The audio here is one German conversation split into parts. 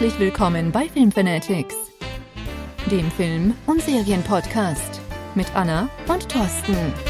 Herzlich willkommen bei Filmfanatics, dem Film- und Serienpodcast mit Anna und Thorsten.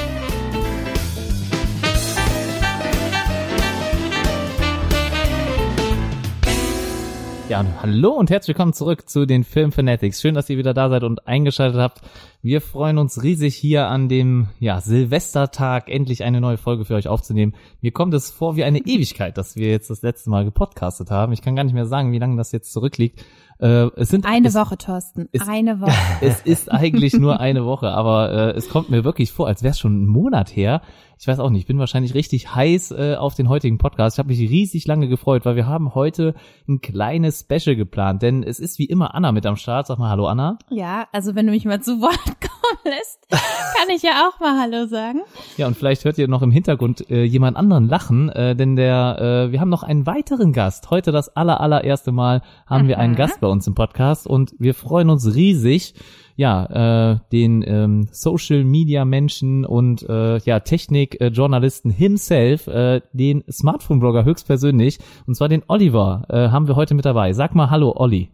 Ja, hallo und herzlich willkommen zurück zu den Film Fanatics. Schön, dass ihr wieder da seid und eingeschaltet habt. Wir freuen uns riesig hier an dem ja, Silvestertag endlich eine neue Folge für euch aufzunehmen. Mir kommt es vor wie eine Ewigkeit, dass wir jetzt das letzte Mal gepodcastet haben. Ich kann gar nicht mehr sagen, wie lange das jetzt zurückliegt. Äh, es sind eine es, Woche, Thorsten. Es, eine Woche. es ist eigentlich nur eine Woche, aber äh, es kommt mir wirklich vor, als wäre es schon ein Monat her. Ich weiß auch nicht, ich bin wahrscheinlich richtig heiß äh, auf den heutigen Podcast. Ich habe mich riesig lange gefreut, weil wir haben heute ein kleines Special geplant, denn es ist wie immer Anna mit am Start. Sag mal Hallo Anna. Ja, also wenn du mich mal zu Wort kommen lässt, kann ich ja auch mal Hallo sagen. Ja, und vielleicht hört ihr noch im Hintergrund äh, jemand anderen lachen, äh, denn der äh, wir haben noch einen weiteren Gast. Heute das aller allererste Mal haben Aha. wir einen Gast bei uns im Podcast und wir freuen uns riesig ja, äh, den ähm, Social Media Menschen und äh, ja, Technik äh, Journalisten himself, äh, den Smartphone Blogger höchstpersönlich und zwar den Oliver äh, haben wir heute mit dabei. Sag mal hallo Olli.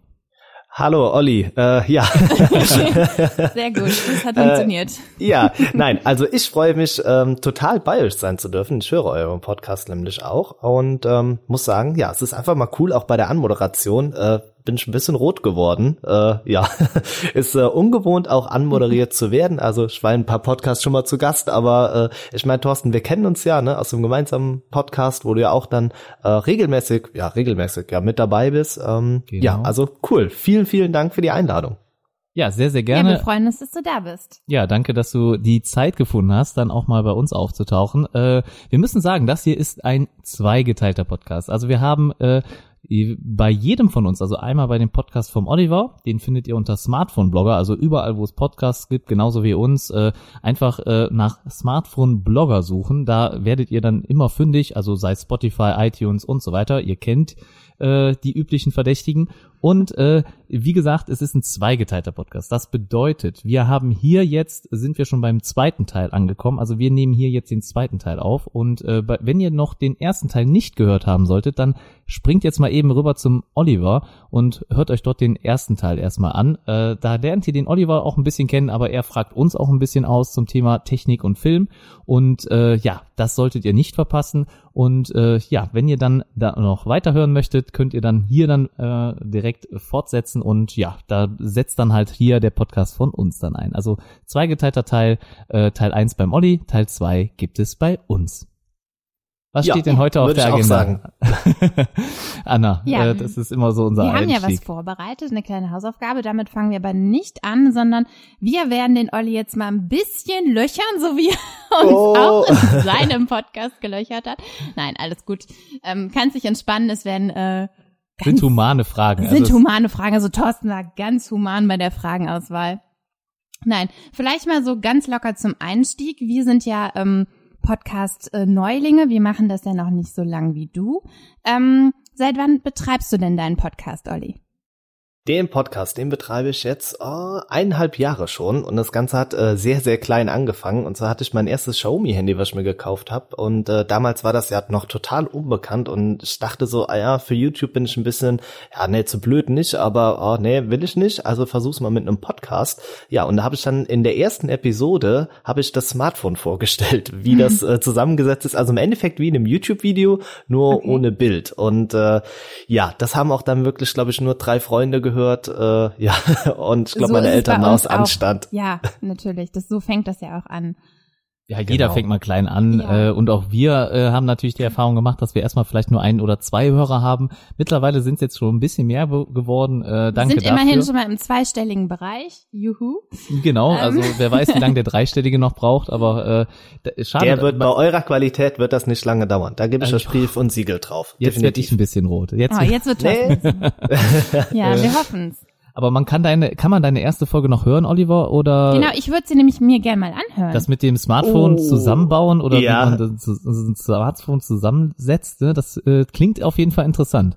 Hallo Olli, äh, ja. Sehr gut, das hat funktioniert. Äh, ja, nein, also ich freue mich ähm, total bei euch sein zu dürfen. Ich höre euren Podcast nämlich auch und ähm, muss sagen, ja, es ist einfach mal cool, auch bei der Anmoderation. Äh, bin ich ein bisschen rot geworden. Äh, ja, ist äh, ungewohnt auch anmoderiert zu werden. Also ich war in ein paar Podcasts schon mal zu Gast, aber äh, ich meine, Thorsten, wir kennen uns ja ne, aus dem gemeinsamen Podcast, wo du ja auch dann äh, regelmäßig, ja regelmäßig ja mit dabei bist. Ähm, genau. Ja, also cool. Vielen, vielen Dank für die Einladung. Ja, sehr, sehr gerne. Ja, wir freuen uns, dass du da bist. Ja, danke, dass du die Zeit gefunden hast, dann auch mal bei uns aufzutauchen. Äh, wir müssen sagen, das hier ist ein zweigeteilter Podcast. Also wir haben äh, bei jedem von uns, also einmal bei dem Podcast vom Oliver, den findet ihr unter Smartphone Blogger, also überall, wo es Podcasts gibt, genauso wie uns, äh, einfach äh, nach Smartphone Blogger suchen. Da werdet ihr dann immer fündig, also sei Spotify, iTunes und so weiter. Ihr kennt äh, die üblichen Verdächtigen. Und äh, wie gesagt, es ist ein zweigeteilter Podcast. Das bedeutet, wir haben hier jetzt, sind wir schon beim zweiten Teil angekommen. Also wir nehmen hier jetzt den zweiten Teil auf. Und äh, wenn ihr noch den ersten Teil nicht gehört haben solltet, dann springt jetzt mal eben rüber zum Oliver und hört euch dort den ersten Teil erstmal an. Äh, da lernt ihr den Oliver auch ein bisschen kennen, aber er fragt uns auch ein bisschen aus zum Thema Technik und Film. Und äh, ja, das solltet ihr nicht verpassen. Und äh, ja, wenn ihr dann da noch weiterhören möchtet, könnt ihr dann hier dann äh, direkt direkt fortsetzen und ja, da setzt dann halt hier der Podcast von uns dann ein. Also zweigeteilter Teil, äh, Teil 1 beim Olli, Teil 2 gibt es bei uns. Was ja, steht denn heute auf der Agenda? Anna, ja, äh, das ist immer so unser Wir Einstieg. haben ja was vorbereitet, eine kleine Hausaufgabe. Damit fangen wir aber nicht an, sondern wir werden den Olli jetzt mal ein bisschen löchern, so wie er uns oh. auch in seinem Podcast gelöchert hat. Nein, alles gut. Ähm, kann sich entspannen. Es werden äh, sind humane Fragen. Sind also humane Fragen. Also Thorsten war ganz human bei der Fragenauswahl. Nein, vielleicht mal so ganz locker zum Einstieg. Wir sind ja ähm, Podcast-Neulinge. Wir machen das ja noch nicht so lang wie du. Ähm, seit wann betreibst du denn deinen Podcast, Olli? Den Podcast, den betreibe ich jetzt oh, eineinhalb Jahre schon und das Ganze hat äh, sehr, sehr klein angefangen. Und zwar hatte ich mein erstes Xiaomi-Handy, was ich mir gekauft habe. Und äh, damals war das ja noch total unbekannt und ich dachte so, ah ja, für YouTube bin ich ein bisschen, ja, nee, zu blöd nicht, aber oh, nee, will ich nicht. Also versuch's mal mit einem Podcast. Ja, und da habe ich dann in der ersten Episode habe ich das Smartphone vorgestellt, wie mhm. das äh, zusammengesetzt ist. Also im Endeffekt wie in einem YouTube-Video, nur okay. ohne Bild. Und äh, ja, das haben auch dann wirklich, glaube ich, nur drei Freunde gehört gehört, äh, ja, und ich glaube, so meine Eltern waren aus Anstand. Ja, natürlich, das, so fängt das ja auch an. Ja, jeder genau. fängt mal klein an ja. äh, und auch wir äh, haben natürlich die Erfahrung gemacht, dass wir erstmal vielleicht nur ein oder zwei Hörer haben. Mittlerweile sind es jetzt schon ein bisschen mehr geworden. Äh, danke wir sind dafür. immerhin schon mal im zweistelligen Bereich. Juhu. Genau, ähm. also wer weiß, wie lange der dreistellige noch braucht, aber äh, schade. Der wird bei eurer Qualität wird das nicht lange dauern. Da gebe ich euch Brief und Siegel drauf. Jetzt werde ich ein bisschen rot. Jetzt, oh, jetzt wird nee. Ja, wir hoffen's. Aber man kann deine, kann man deine erste Folge noch hören, Oliver, oder? Genau, ich würde sie nämlich mir gerne mal anhören. Das mit dem Smartphone oh, zusammenbauen oder ja. wie man das, das Smartphone zusammensetzt, ne? das äh, klingt auf jeden Fall interessant.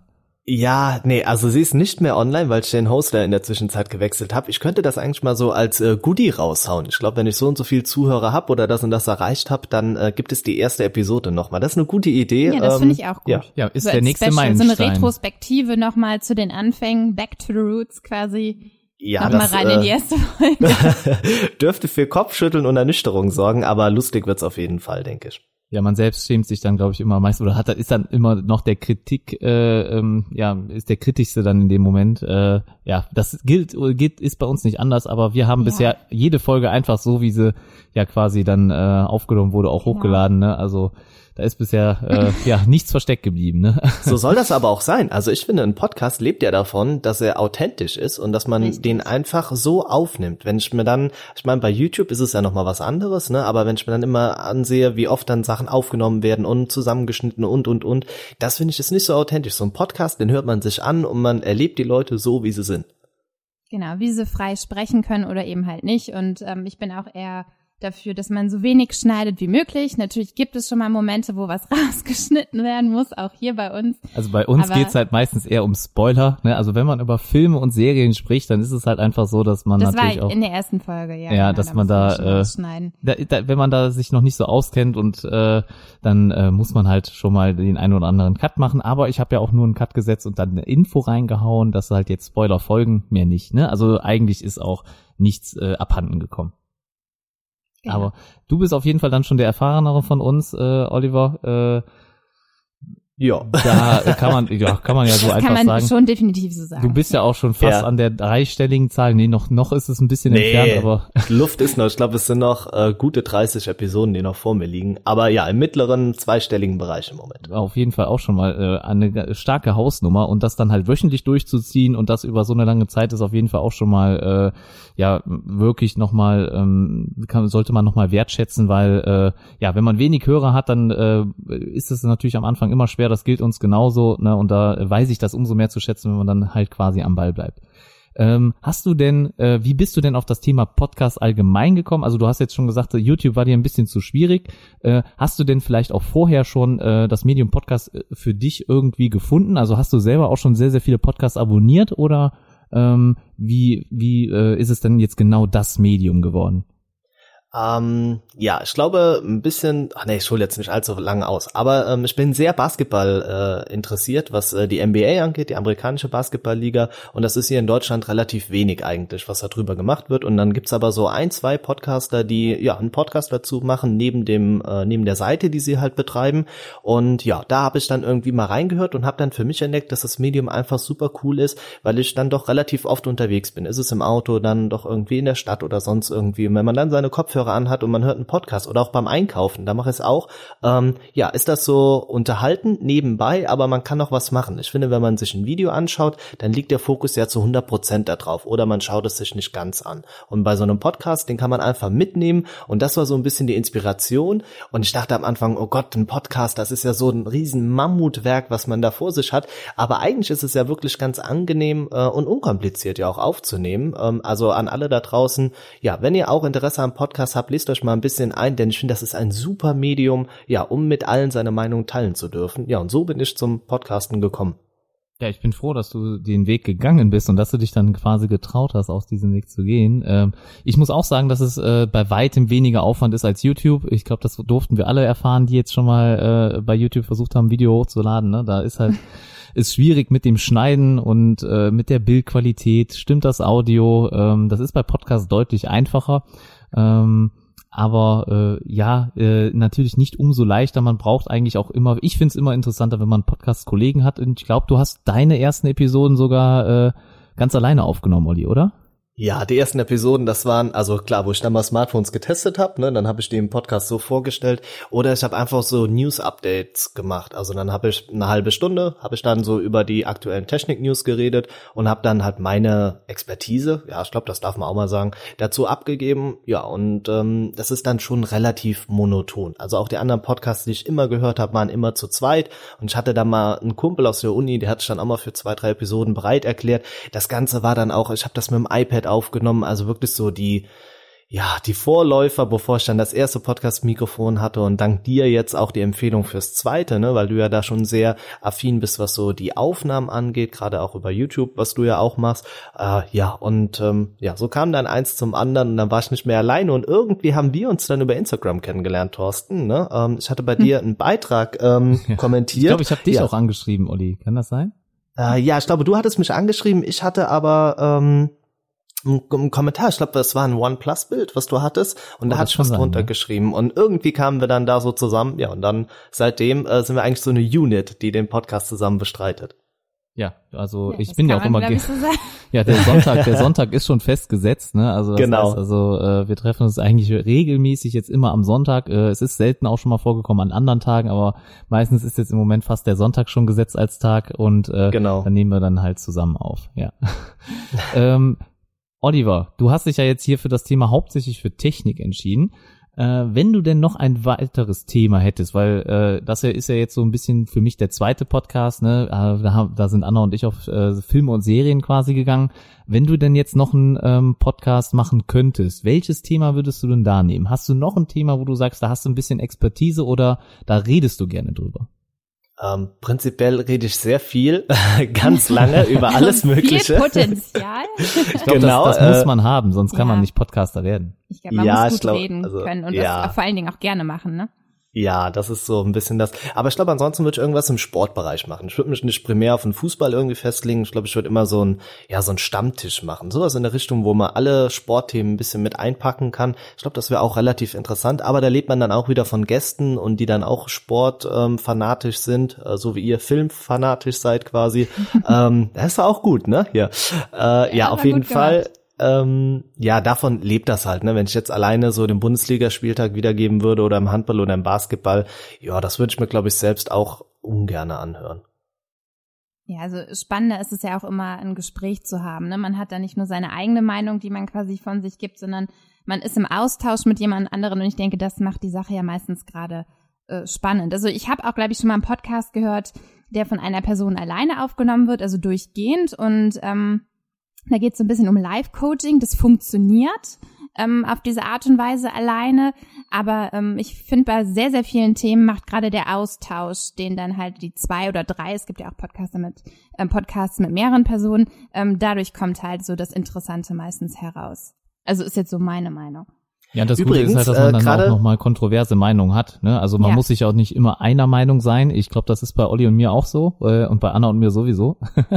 Ja, nee, also sie ist nicht mehr online, weil ich den Hoster in der Zwischenzeit gewechselt habe. Ich könnte das eigentlich mal so als äh, Goodie raushauen. Ich glaube, wenn ich so und so viel Zuhörer habe oder das und das erreicht habe, dann äh, gibt es die erste Episode nochmal. Das ist eine gute Idee. Ja, das ähm, finde ich auch gut. Ja. Ja, ist so der nächste Special, Meilenstein. So eine Retrospektive nochmal zu den Anfängen, Back to the Roots quasi. Ja, nochmal das, rein in die äh, erste Folge. dürfte für Kopfschütteln und Ernüchterung sorgen, aber lustig wird's auf jeden Fall, denke ich. Ja, man selbst schämt sich dann, glaube ich, immer meist oder hat ist dann immer noch der Kritik, äh, ähm, ja, ist der kritischste dann in dem Moment. Äh, ja, das gilt, gilt, ist bei uns nicht anders, aber wir haben Ja. bisher jede Folge einfach so, wie sie ja quasi dann äh, aufgenommen wurde, auch Genau. hochgeladen. Ne? Also da ist bisher äh, ja nichts versteckt geblieben. Ne? So soll das aber auch sein. Also ich finde, ein Podcast lebt ja davon, dass er authentisch ist und dass man Richtig. den einfach so aufnimmt. Wenn ich mir dann, ich meine, bei YouTube ist es ja nochmal was anderes, ne? Aber wenn ich mir dann immer ansehe, wie oft dann Sachen aufgenommen werden und zusammengeschnitten und und und, das finde ich ist nicht so authentisch. So ein Podcast, den hört man sich an und man erlebt die Leute so, wie sie sind. Genau, wie sie frei sprechen können oder eben halt nicht. Und ähm, ich bin auch eher dafür, dass man so wenig schneidet wie möglich. Natürlich gibt es schon mal Momente, wo was rausgeschnitten werden muss, auch hier bei uns. Also bei uns Aber- geht's halt meistens eher um Spoiler. Ne? Also wenn man über Filme und Serien spricht, dann ist es halt einfach so, dass man Das war natürlich auch in der ersten Folge, ja. Ja, genau, dass da man da, äh, da, da, wenn man da sich noch nicht so auskennt und äh, dann äh, muss man halt schon mal den einen oder anderen Cut machen. Aber ich habe ja auch nur einen Cut gesetzt und dann eine Info reingehauen, dass halt jetzt Spoiler folgen, mehr nicht. Ne? Also eigentlich ist auch nichts äh, abhanden gekommen. Aber du bist auf jeden Fall dann schon der erfahrenere von uns, äh, Oliver. Äh, Ja. da kann man, ja, kann man ja so das einfach kann man sagen. schon definitiv so sagen. Du bist ja auch schon fast Ja. an der dreistelligen Zahl. Nee, noch, noch ist es ein bisschen Nee. entfernt, aber Luft ist noch, ich glaube, es sind noch äh, gute 30 Episoden, die noch vor mir liegen. Aber ja, im mittleren zweistelligen Bereich im Moment. auf jeden Fall auch schon mal äh, eine starke Hausnummer und das dann halt wöchentlich durchzuziehen und das über so eine lange Zeit ist auf jeden Fall auch schon mal äh, ja wirklich nochmal ähm, kann, sollte man nochmal wertschätzen, weil äh, ja wenn man wenig Hörer hat, dann äh, ist es natürlich am Anfang immer schwer. Das gilt uns genauso ne? und da weiß ich das umso mehr zu schätzen, wenn man dann halt quasi am Ball bleibt. Ähm, hast du denn, äh, wie bist du denn auf das Thema Podcast allgemein gekommen? Also du hast jetzt schon gesagt, YouTube war dir ein bisschen zu schwierig. Äh, hast du denn vielleicht auch vorher schon äh, das Medium Podcast äh, für dich irgendwie gefunden? Also hast du selber auch schon sehr, sehr viele Podcasts abonniert oder ähm, wie, wie äh, ist es denn jetzt genau das Medium geworden? Ähm, ja, ich glaube ein bisschen, ach nee, ich hole jetzt nicht allzu lange aus, aber ähm, ich bin sehr Basketball äh, interessiert, was äh, die NBA angeht, die amerikanische Basketballliga und das ist hier in Deutschland relativ wenig eigentlich, was da drüber gemacht wird und dann gibt's aber so ein, zwei Podcaster, die ja einen Podcast dazu machen, neben dem, äh, neben der Seite, die sie halt betreiben und ja, da habe ich dann irgendwie mal reingehört und habe dann für mich entdeckt, dass das Medium einfach super cool ist, weil ich dann doch relativ oft unterwegs bin. Ist es im Auto, dann doch irgendwie in der Stadt oder sonst irgendwie. Und wenn man dann seine Kopfhörer anhat und man hört einen Podcast oder auch beim Einkaufen, da mache ich es auch. Ähm, ja, ist das so unterhalten nebenbei, aber man kann noch was machen. Ich finde, wenn man sich ein Video anschaut, dann liegt der Fokus ja zu 100 Prozent da drauf oder man schaut es sich nicht ganz an. Und bei so einem Podcast, den kann man einfach mitnehmen und das war so ein bisschen die Inspiration. Und ich dachte am Anfang, oh Gott, ein Podcast, das ist ja so ein riesen Mammutwerk, was man da vor sich hat. Aber eigentlich ist es ja wirklich ganz angenehm äh, und unkompliziert ja auch aufzunehmen. Ähm, also an alle da draußen, ja, wenn ihr auch Interesse am Podcast habt, lest euch mal ein bisschen ein, denn ich finde, das ist ein super Medium, ja, um mit allen seine Meinung teilen zu dürfen. Ja, und so bin ich zum Podcasten gekommen. Ja, ich bin froh, dass du den Weg gegangen bist und dass du dich dann quasi getraut hast, aus diesem Weg zu gehen. Ähm, ich muss auch sagen, dass es äh, bei weitem weniger Aufwand ist als YouTube. Ich glaube, das durften wir alle erfahren, die jetzt schon mal äh, bei YouTube versucht haben, Video hochzuladen. Ne? Da ist halt ist schwierig mit dem Schneiden und äh, mit der Bildqualität. Stimmt das Audio? Ähm, das ist bei Podcasts deutlich einfacher. Ähm, aber äh, ja, äh, natürlich nicht umso leichter. Man braucht eigentlich auch immer, ich finde es immer interessanter, wenn man Podcast-Kollegen hat. Und ich glaube, du hast deine ersten Episoden sogar äh, ganz alleine aufgenommen, Olli, oder? Ja, die ersten Episoden, das waren, also klar, wo ich dann mal Smartphones getestet habe, ne, dann habe ich im Podcast so vorgestellt. Oder ich habe einfach so News-Updates gemacht. Also dann habe ich eine halbe Stunde, habe ich dann so über die aktuellen Technik-News geredet und habe dann halt meine Expertise, ja, ich glaube, das darf man auch mal sagen, dazu abgegeben. Ja, und ähm, das ist dann schon relativ monoton. Also auch die anderen Podcasts, die ich immer gehört habe, waren immer zu zweit. Und ich hatte da mal einen Kumpel aus der Uni, der hat sich dann auch mal für zwei, drei Episoden bereit erklärt. Das Ganze war dann auch, ich habe das mit dem iPad aufgenommen, also wirklich so die ja, die Vorläufer, bevor ich dann das erste Podcast-Mikrofon hatte und dank dir jetzt auch die Empfehlung fürs zweite, ne, weil du ja da schon sehr affin bist, was so die Aufnahmen angeht, gerade auch über YouTube, was du ja auch machst. Äh, ja, und ähm, ja, so kam dann eins zum anderen und dann war ich nicht mehr alleine und irgendwie haben wir uns dann über Instagram kennengelernt, Thorsten. Ne? Ähm, ich hatte bei hm. dir einen Beitrag ähm, ja. kommentiert. Ich glaube, ich habe dich ja. auch angeschrieben, Olli. Kann das sein? Äh, ja, ich glaube, du hattest mich angeschrieben. Ich hatte aber ähm, ein Kommentar, ich glaube, das war ein OnePlus-Bild, was du hattest, und oh, da hat ich was drunter ja. geschrieben. Und irgendwie kamen wir dann da so zusammen, ja, und dann seitdem äh, sind wir eigentlich so eine Unit, die den Podcast zusammen bestreitet. Ja, also ja, ich bin ja auch immer so ja der Sonntag, der Sonntag ist schon festgesetzt, ne? Also das genau. Heißt also äh, wir treffen uns eigentlich regelmäßig jetzt immer am Sonntag. Äh, es ist selten auch schon mal vorgekommen an anderen Tagen, aber meistens ist jetzt im Moment fast der Sonntag schon gesetzt als Tag und äh, genau. dann nehmen wir dann halt zusammen auf. Ja. ähm, Oliver, du hast dich ja jetzt hier für das Thema hauptsächlich für Technik entschieden. Äh, wenn du denn noch ein weiteres Thema hättest, weil äh, das ist ja jetzt so ein bisschen für mich der zweite Podcast, ne? Äh, da, da sind Anna und ich auf äh, Filme und Serien quasi gegangen. Wenn du denn jetzt noch einen ähm, Podcast machen könntest, welches Thema würdest du denn da nehmen? Hast du noch ein Thema, wo du sagst, da hast du ein bisschen Expertise oder da redest du gerne drüber? Ähm, prinzipiell rede ich sehr viel, ganz lange über alles Mögliche. Viel Potenzial. ich glaube, genau, das, das äh, muss man haben, sonst kann ja. man nicht Podcaster werden. Ich glaube, man ja, muss gut glaub, reden also, können und ja. das vor allen Dingen auch gerne machen, ne? Ja, das ist so ein bisschen das. Aber ich glaube, ansonsten würde ich irgendwas im Sportbereich machen. Ich würde mich nicht primär auf den Fußball irgendwie festlegen. Ich glaube, ich würde immer so ein, ja, so ein Stammtisch machen. Sowas in der Richtung, wo man alle Sportthemen ein bisschen mit einpacken kann. Ich glaube, das wäre auch relativ interessant. Aber da lebt man dann auch wieder von Gästen und die dann auch sportfanatisch ähm, sind, äh, so wie ihr filmfanatisch seid quasi. ähm, das ist auch gut, ne? Ja, äh, ja, ja auf jeden Fall. Gemacht ähm, ja, davon lebt das halt, ne? Wenn ich jetzt alleine so den Bundesligaspieltag wiedergeben würde oder im Handball oder im Basketball, ja, das würde ich mir, glaube ich, selbst auch ungerne anhören. Ja, also spannender ist es ja auch immer, ein Gespräch zu haben. Ne? Man hat da nicht nur seine eigene Meinung, die man quasi von sich gibt, sondern man ist im Austausch mit jemand anderen und ich denke, das macht die Sache ja meistens gerade äh, spannend. Also ich habe auch, glaube ich, schon mal einen Podcast gehört, der von einer Person alleine aufgenommen wird, also durchgehend und ähm, da geht es so ein bisschen um Live-Coaching. Das funktioniert ähm, auf diese Art und Weise alleine. Aber ähm, ich finde, bei sehr, sehr vielen Themen macht gerade der Austausch, den dann halt die zwei oder drei, es gibt ja auch Podcasts mit, ähm, Podcasts mit mehreren Personen, ähm, dadurch kommt halt so das Interessante meistens heraus. Also ist jetzt so meine Meinung. Ja, das Übrigens, Gute ist halt, dass man äh, dann auch nochmal kontroverse Meinungen hat. Ne? Also man ja. muss sich auch nicht immer einer Meinung sein. Ich glaube, das ist bei Olli und mir auch so äh, und bei Anna und mir sowieso,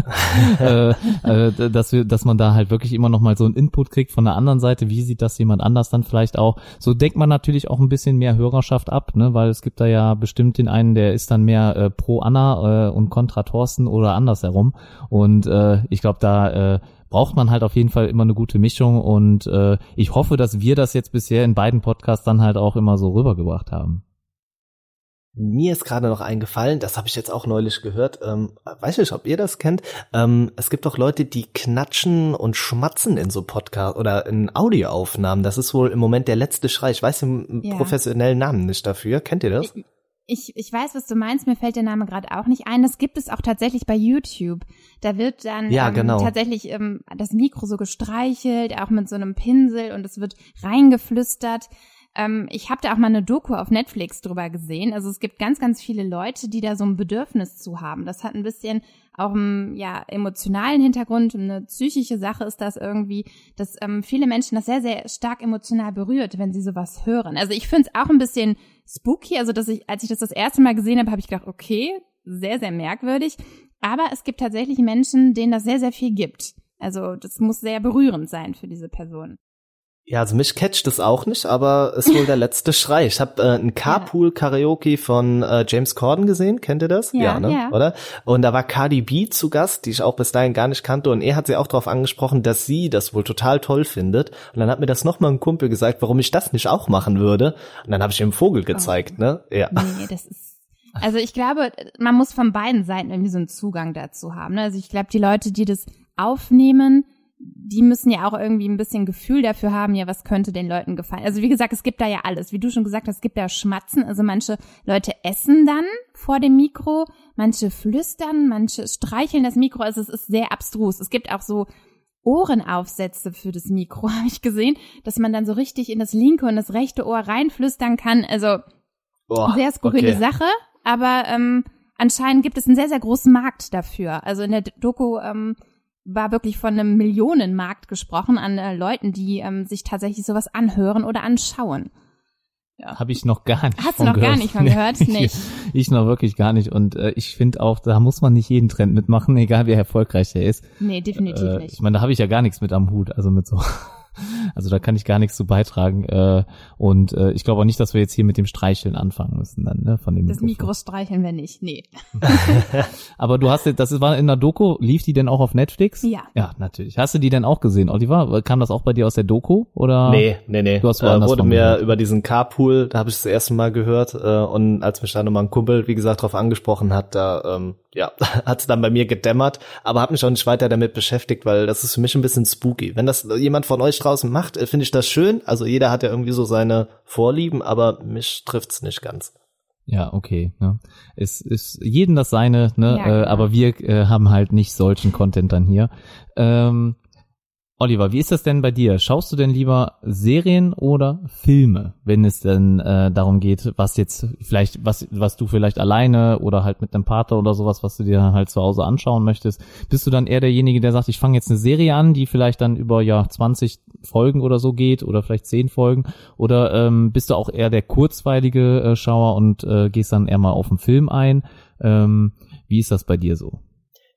äh, äh, dass wir, dass man da halt wirklich immer nochmal so einen Input kriegt von der anderen Seite. Wie sieht das jemand anders dann vielleicht auch? So denkt man natürlich auch ein bisschen mehr Hörerschaft ab, ne? weil es gibt da ja bestimmt den einen, der ist dann mehr äh, pro Anna äh, und kontra Thorsten oder andersherum. Und äh, ich glaube, da äh, braucht man halt auf jeden Fall immer eine gute Mischung und äh, ich hoffe, dass wir das jetzt bisher in beiden Podcasts dann halt auch immer so rübergebracht haben. Mir ist gerade noch eingefallen, das habe ich jetzt auch neulich gehört, ähm, weiß nicht, ob ihr das kennt, ähm, es gibt auch Leute, die knatschen und schmatzen in so Podcast oder in Audioaufnahmen. Das ist wohl im Moment der letzte Schrei. Ich weiß den ja. professionellen Namen nicht dafür. Kennt ihr das? Ich, ich, ich weiß, was du meinst, mir fällt der Name gerade auch nicht ein. Das gibt es auch tatsächlich bei YouTube. Da wird dann ja, ähm, genau. tatsächlich ähm, das Mikro so gestreichelt, auch mit so einem Pinsel und es wird reingeflüstert. Ähm, ich habe da auch mal eine Doku auf Netflix drüber gesehen. Also es gibt ganz, ganz viele Leute, die da so ein Bedürfnis zu haben. Das hat ein bisschen auch einen ja, emotionalen Hintergrund, eine psychische Sache ist das irgendwie, dass ähm, viele Menschen das sehr, sehr stark emotional berührt, wenn sie sowas hören. Also ich finde es auch ein bisschen spooky. Also dass ich, als ich das das erste Mal gesehen habe, habe ich gedacht, okay, sehr, sehr merkwürdig. Aber es gibt tatsächlich Menschen, denen das sehr, sehr viel gibt. Also das muss sehr berührend sein für diese Person. Ja, also mich catcht es auch nicht, aber ist wohl der letzte Schrei. Ich habe äh, ein Carpool-Karaoke von äh, James Corden gesehen, kennt ihr das? Ja, ja, ne? ja, oder? Und da war Cardi B zu Gast, die ich auch bis dahin gar nicht kannte und er hat sie auch darauf angesprochen, dass sie das wohl total toll findet. Und dann hat mir das nochmal ein Kumpel gesagt, warum ich das nicht auch machen würde. Und dann habe ich ihm Vogel gezeigt, oh. ne? Ja. Nee, das ist also ich glaube, man muss von beiden Seiten irgendwie so einen Zugang dazu haben. Ne? Also ich glaube, die Leute, die das aufnehmen, die müssen ja auch irgendwie ein bisschen Gefühl dafür haben, ja, was könnte den Leuten gefallen. Also wie gesagt, es gibt da ja alles. Wie du schon gesagt hast, es gibt da Schmatzen. Also manche Leute essen dann vor dem Mikro, manche flüstern, manche streicheln das Mikro. Also es ist sehr abstrus. Es gibt auch so Ohrenaufsätze für das Mikro, habe ich gesehen, dass man dann so richtig in das linke und das rechte Ohr reinflüstern kann. Also Boah, sehr skurrile okay. Sache, aber ähm, anscheinend gibt es einen sehr, sehr großen Markt dafür. Also in der Doku ähm, war wirklich von einem Millionenmarkt gesprochen an äh, Leuten, die ähm, sich tatsächlich sowas anhören oder anschauen. Habe ich noch gar nicht Hast du noch gar gehört. nicht von gehört? ich, Nicht. ich noch wirklich gar nicht. Und äh, ich finde auch, da muss man nicht jeden Trend mitmachen, egal wie erfolgreich er ist. Nee, definitiv Äh, nicht. ich meine, da habe ich ja gar nichts mit am Hut, also mit so. Also da kann ich gar nichts zu beitragen. Äh, und äh, ich glaube auch nicht, dass wir jetzt hier mit dem Streicheln anfangen müssen dann, ne? Von dem Das Mikrofon. Mikro streicheln wir nicht. Nee. Aber du hast jetzt, das war in der Doku, lief die denn auch auf Netflix? Ja. Ja, natürlich. Hast du die denn auch gesehen, Oliver? Kam das auch bei dir aus der Doku? Oder? Nee, nee, nee. Du hast äh, wurde mir gehört. über diesen Carpool, da habe ich es das erste Mal gehört. Äh, und als mich da nochmal ein Kumpel, wie gesagt, drauf angesprochen hat, da ähm, ja, hat es dann bei mir gedämmert, aber habe mich auch nicht weiter damit beschäftigt, weil das ist für mich ein bisschen spooky. Wenn das jemand von euch draußen macht, äh, finde ich das schön. Also jeder hat ja irgendwie so seine Vorlieben, aber mich trifft's nicht ganz. Ja, okay. Ne? Es ist jeden das seine, ne? Ja, äh, genau. aber wir äh, haben halt nicht solchen Content dann hier. Ähm, Oliver, wie ist das denn bei dir? Schaust du denn lieber Serien oder Filme, wenn es denn äh, darum geht, was jetzt vielleicht, was, was du vielleicht alleine oder halt mit einem Partner oder sowas, was du dir halt zu Hause anschauen möchtest? Bist du dann eher derjenige, der sagt, ich fange jetzt eine Serie an, die vielleicht dann über ja 20 Folgen oder so geht oder vielleicht 10 Folgen? Oder ähm, bist du auch eher der kurzweilige äh, Schauer und äh, gehst dann eher mal auf den Film ein? Ähm, wie ist das bei dir so?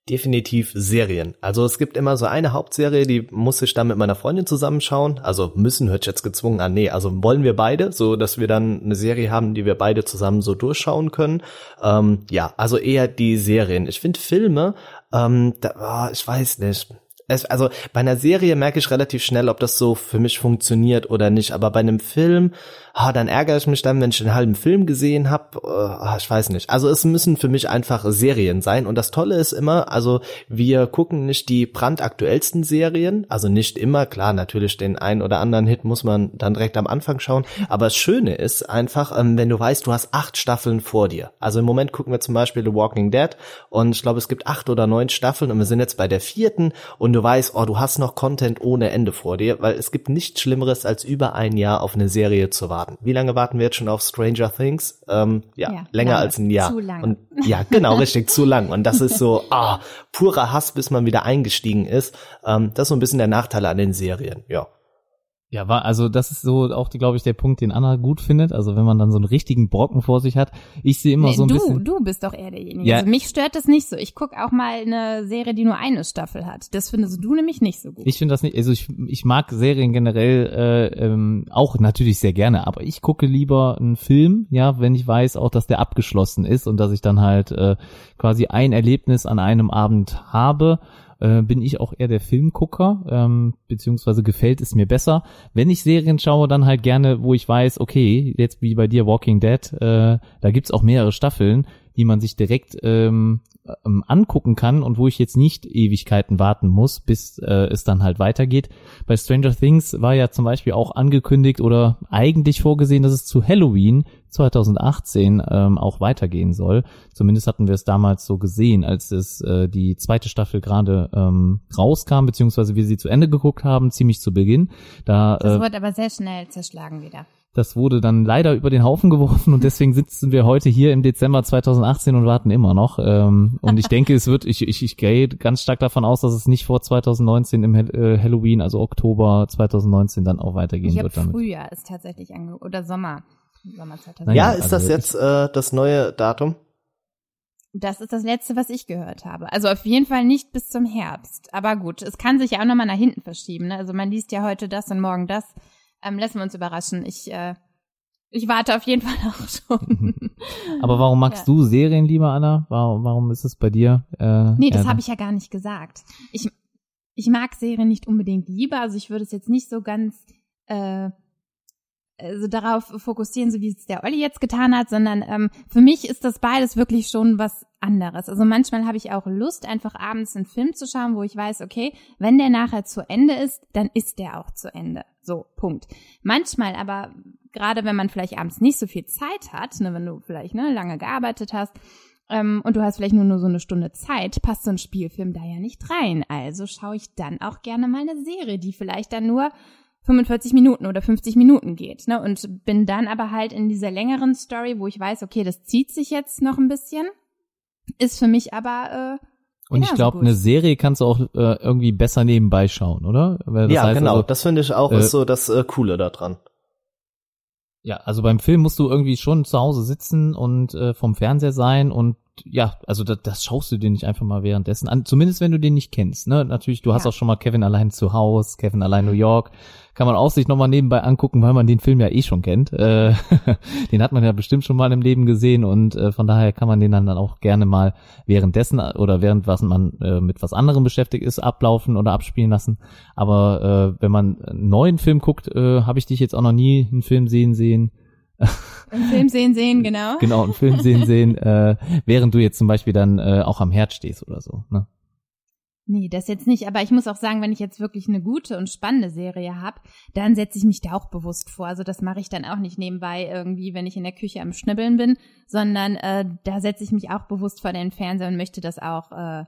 Definitiv Serien. Also es gibt immer so eine Hauptserie, die muss ich dann mit meiner Freundin zusammenschauen. Also müssen hört sich jetzt gezwungen an. Nee, also wollen wir beide, so dass wir dann eine Serie haben, die wir beide zusammen so durchschauen können. Ähm, ja, also eher die Serien. Ich finde Filme, ähm, da, ah, ich weiß nicht. Es, also bei einer Serie merke ich relativ schnell, ob das so für mich funktioniert oder nicht. Aber bei einem Film, ah, dann ärgere ich mich dann, wenn ich einen halben Film gesehen habe. Äh, ah, ich weiß nicht. Also es müssen für mich einfach Serien sein. Und das Tolle ist immer, also wir gucken nicht die brandaktuellsten Serien. Also nicht immer, klar, natürlich den einen oder anderen Hit muss man dann direkt am Anfang schauen. Aber das Schöne ist einfach, ähm, wenn du weißt, du hast acht Staffeln vor dir. Also im Moment gucken wir zum Beispiel The Walking Dead und ich glaube, es gibt acht oder neun Staffeln und wir sind jetzt bei der vierten und du weißt, oh, du hast noch Content ohne Ende vor dir, weil es gibt nichts Schlimmeres, als über ein Jahr auf eine Serie zu warten. Wie lange warten wir jetzt schon auf Stranger Things? Ähm, ja, Ja, länger lange. als ein Jahr. Zu lange. Und ja, genau, richtig, zu lang. Und das ist so, ah, purer Hass, bis man wieder eingestiegen ist. Ähm, das ist so ein bisschen der Nachteil an den Serien, ja. Ja, war, also das ist so auch, glaube ich, der Punkt, den Anna gut findet. Also wenn man dann so einen richtigen Brocken vor sich hat. Ich sehe immer Nee, so ein du, bisschen. du bist doch eher derjenige. Ja. Also mich stört das nicht so. Ich guck auch mal eine Serie, die nur eine Staffel hat. Das findest du nämlich nicht so gut. Ich finde das nicht, also ich, ich mag Serien generell äh, ähm, auch natürlich sehr gerne, aber ich gucke lieber einen Film, ja, wenn ich weiß auch, dass der abgeschlossen ist und dass ich dann halt äh, quasi ein Erlebnis an einem Abend habe, äh, bin ich auch eher der Filmgucker, ähm, beziehungsweise gefällt es mir besser. Wenn ich Serien schaue, dann halt gerne, wo ich weiß, okay, jetzt wie bei dir Walking Dead, äh, da gibt's auch mehrere Staffeln, die man sich direkt ähm, ähm, angucken kann und wo ich jetzt nicht Ewigkeiten warten muss, bis äh, es dann halt weitergeht. Bei Stranger Things war ja zum Beispiel auch angekündigt oder eigentlich vorgesehen, dass es zu Halloween 2018 ähm, auch weitergehen soll. Zumindest hatten wir es damals so gesehen, als es äh, die zweite Staffel gerade ähm, rauskam, beziehungsweise wir sie zu Ende geguckt haben, ziemlich zu Beginn. Da Das äh, wird aber sehr schnell zerschlagen wieder. Das wurde dann leider über den Haufen geworfen und deswegen sitzen wir heute hier im Dezember 2018 und warten immer noch. Ähm, und ich denke, es wird, ich, ich, ich gehe ganz stark davon aus, dass es nicht vor 2019 im äh, Halloween, also Oktober 2019 dann auch weitergehen Ich habe wird damit. Frühjahr ist tatsächlich ange oder Sommer. Sommer 2000. Naja, Ja, also ist das ich- jetzt äh, das neue Datum? Das ist das letzte, was ich gehört habe. Also auf jeden Fall nicht bis zum Herbst. Aber gut, es kann sich ja auch nochmal nach hinten verschieben. Ne? Also man liest ja heute das und morgen das. Ähm, lassen wir uns überraschen. Ich, äh, ich warte auf jeden Fall auch schon. Aber warum magst Ja. du Serien lieber, Anna? Warum, warum ist es bei dir? Äh, Nee, das habe ich ja gar nicht gesagt. Ich, ich mag Serien nicht unbedingt lieber. Also ich würde es jetzt nicht so ganz äh, also darauf fokussieren, so wie es der Olli jetzt getan hat, sondern ähm, für mich ist das beides wirklich schon was anderes. Also manchmal habe ich auch Lust, einfach abends einen Film zu schauen, wo ich weiß, okay, wenn der nachher zu Ende ist, dann ist der auch zu Ende. So, Punkt. Manchmal aber, gerade wenn man vielleicht abends nicht so viel Zeit hat, ne, wenn du vielleicht ne, lange gearbeitet hast, ähm, und du hast vielleicht nur, nur so eine Stunde Zeit, passt so ein Spielfilm da ja nicht rein. Also schaue ich dann auch gerne mal eine Serie, die vielleicht dann nur 45 Minuten oder 50 Minuten geht. Ne? Und bin dann aber halt in dieser längeren Story, wo ich weiß, okay, das zieht sich jetzt noch ein bisschen. Ist für mich aber äh, Und ich glaube, eine Serie kannst du auch äh, irgendwie besser nebenbei schauen, oder? Das ja, heißt genau. Also, das finde ich auch äh, ist so das äh, Coole daran. Ja, also beim Film musst du irgendwie schon zu Hause sitzen und äh, vom Fernseher sein und ja, also das, das schaust du dir nicht einfach mal währenddessen an, zumindest wenn du den nicht kennst. Ne? Natürlich, du hast auch schon mal Kevin allein zu Hause, Kevin allein New York, kann man auch sich nochmal nebenbei angucken, weil man den Film ja eh schon kennt. Äh, den hat man ja bestimmt schon mal im Leben gesehen und äh, von daher kann man den dann, dann auch gerne mal währenddessen oder während was man äh, mit was anderem beschäftigt ist, ablaufen oder abspielen lassen. Aber äh, wenn man einen neuen Film guckt, äh, habe ich dich jetzt auch noch nie einen Film sehen sehen einen Film sehen sehen, genau. Genau, einen Film sehen sehen, äh, während du jetzt zum Beispiel dann äh, auch am Herd stehst oder so. Ne? Nee, das jetzt nicht. Aber ich muss auch sagen, wenn ich jetzt wirklich eine gute und spannende Serie habe, dann setze ich mich da auch bewusst vor. Also das mache ich dann auch nicht nebenbei irgendwie, wenn ich in der Küche am Schnibbeln bin, sondern äh, da setze ich mich auch bewusst vor den Fernseher und möchte das auch äh,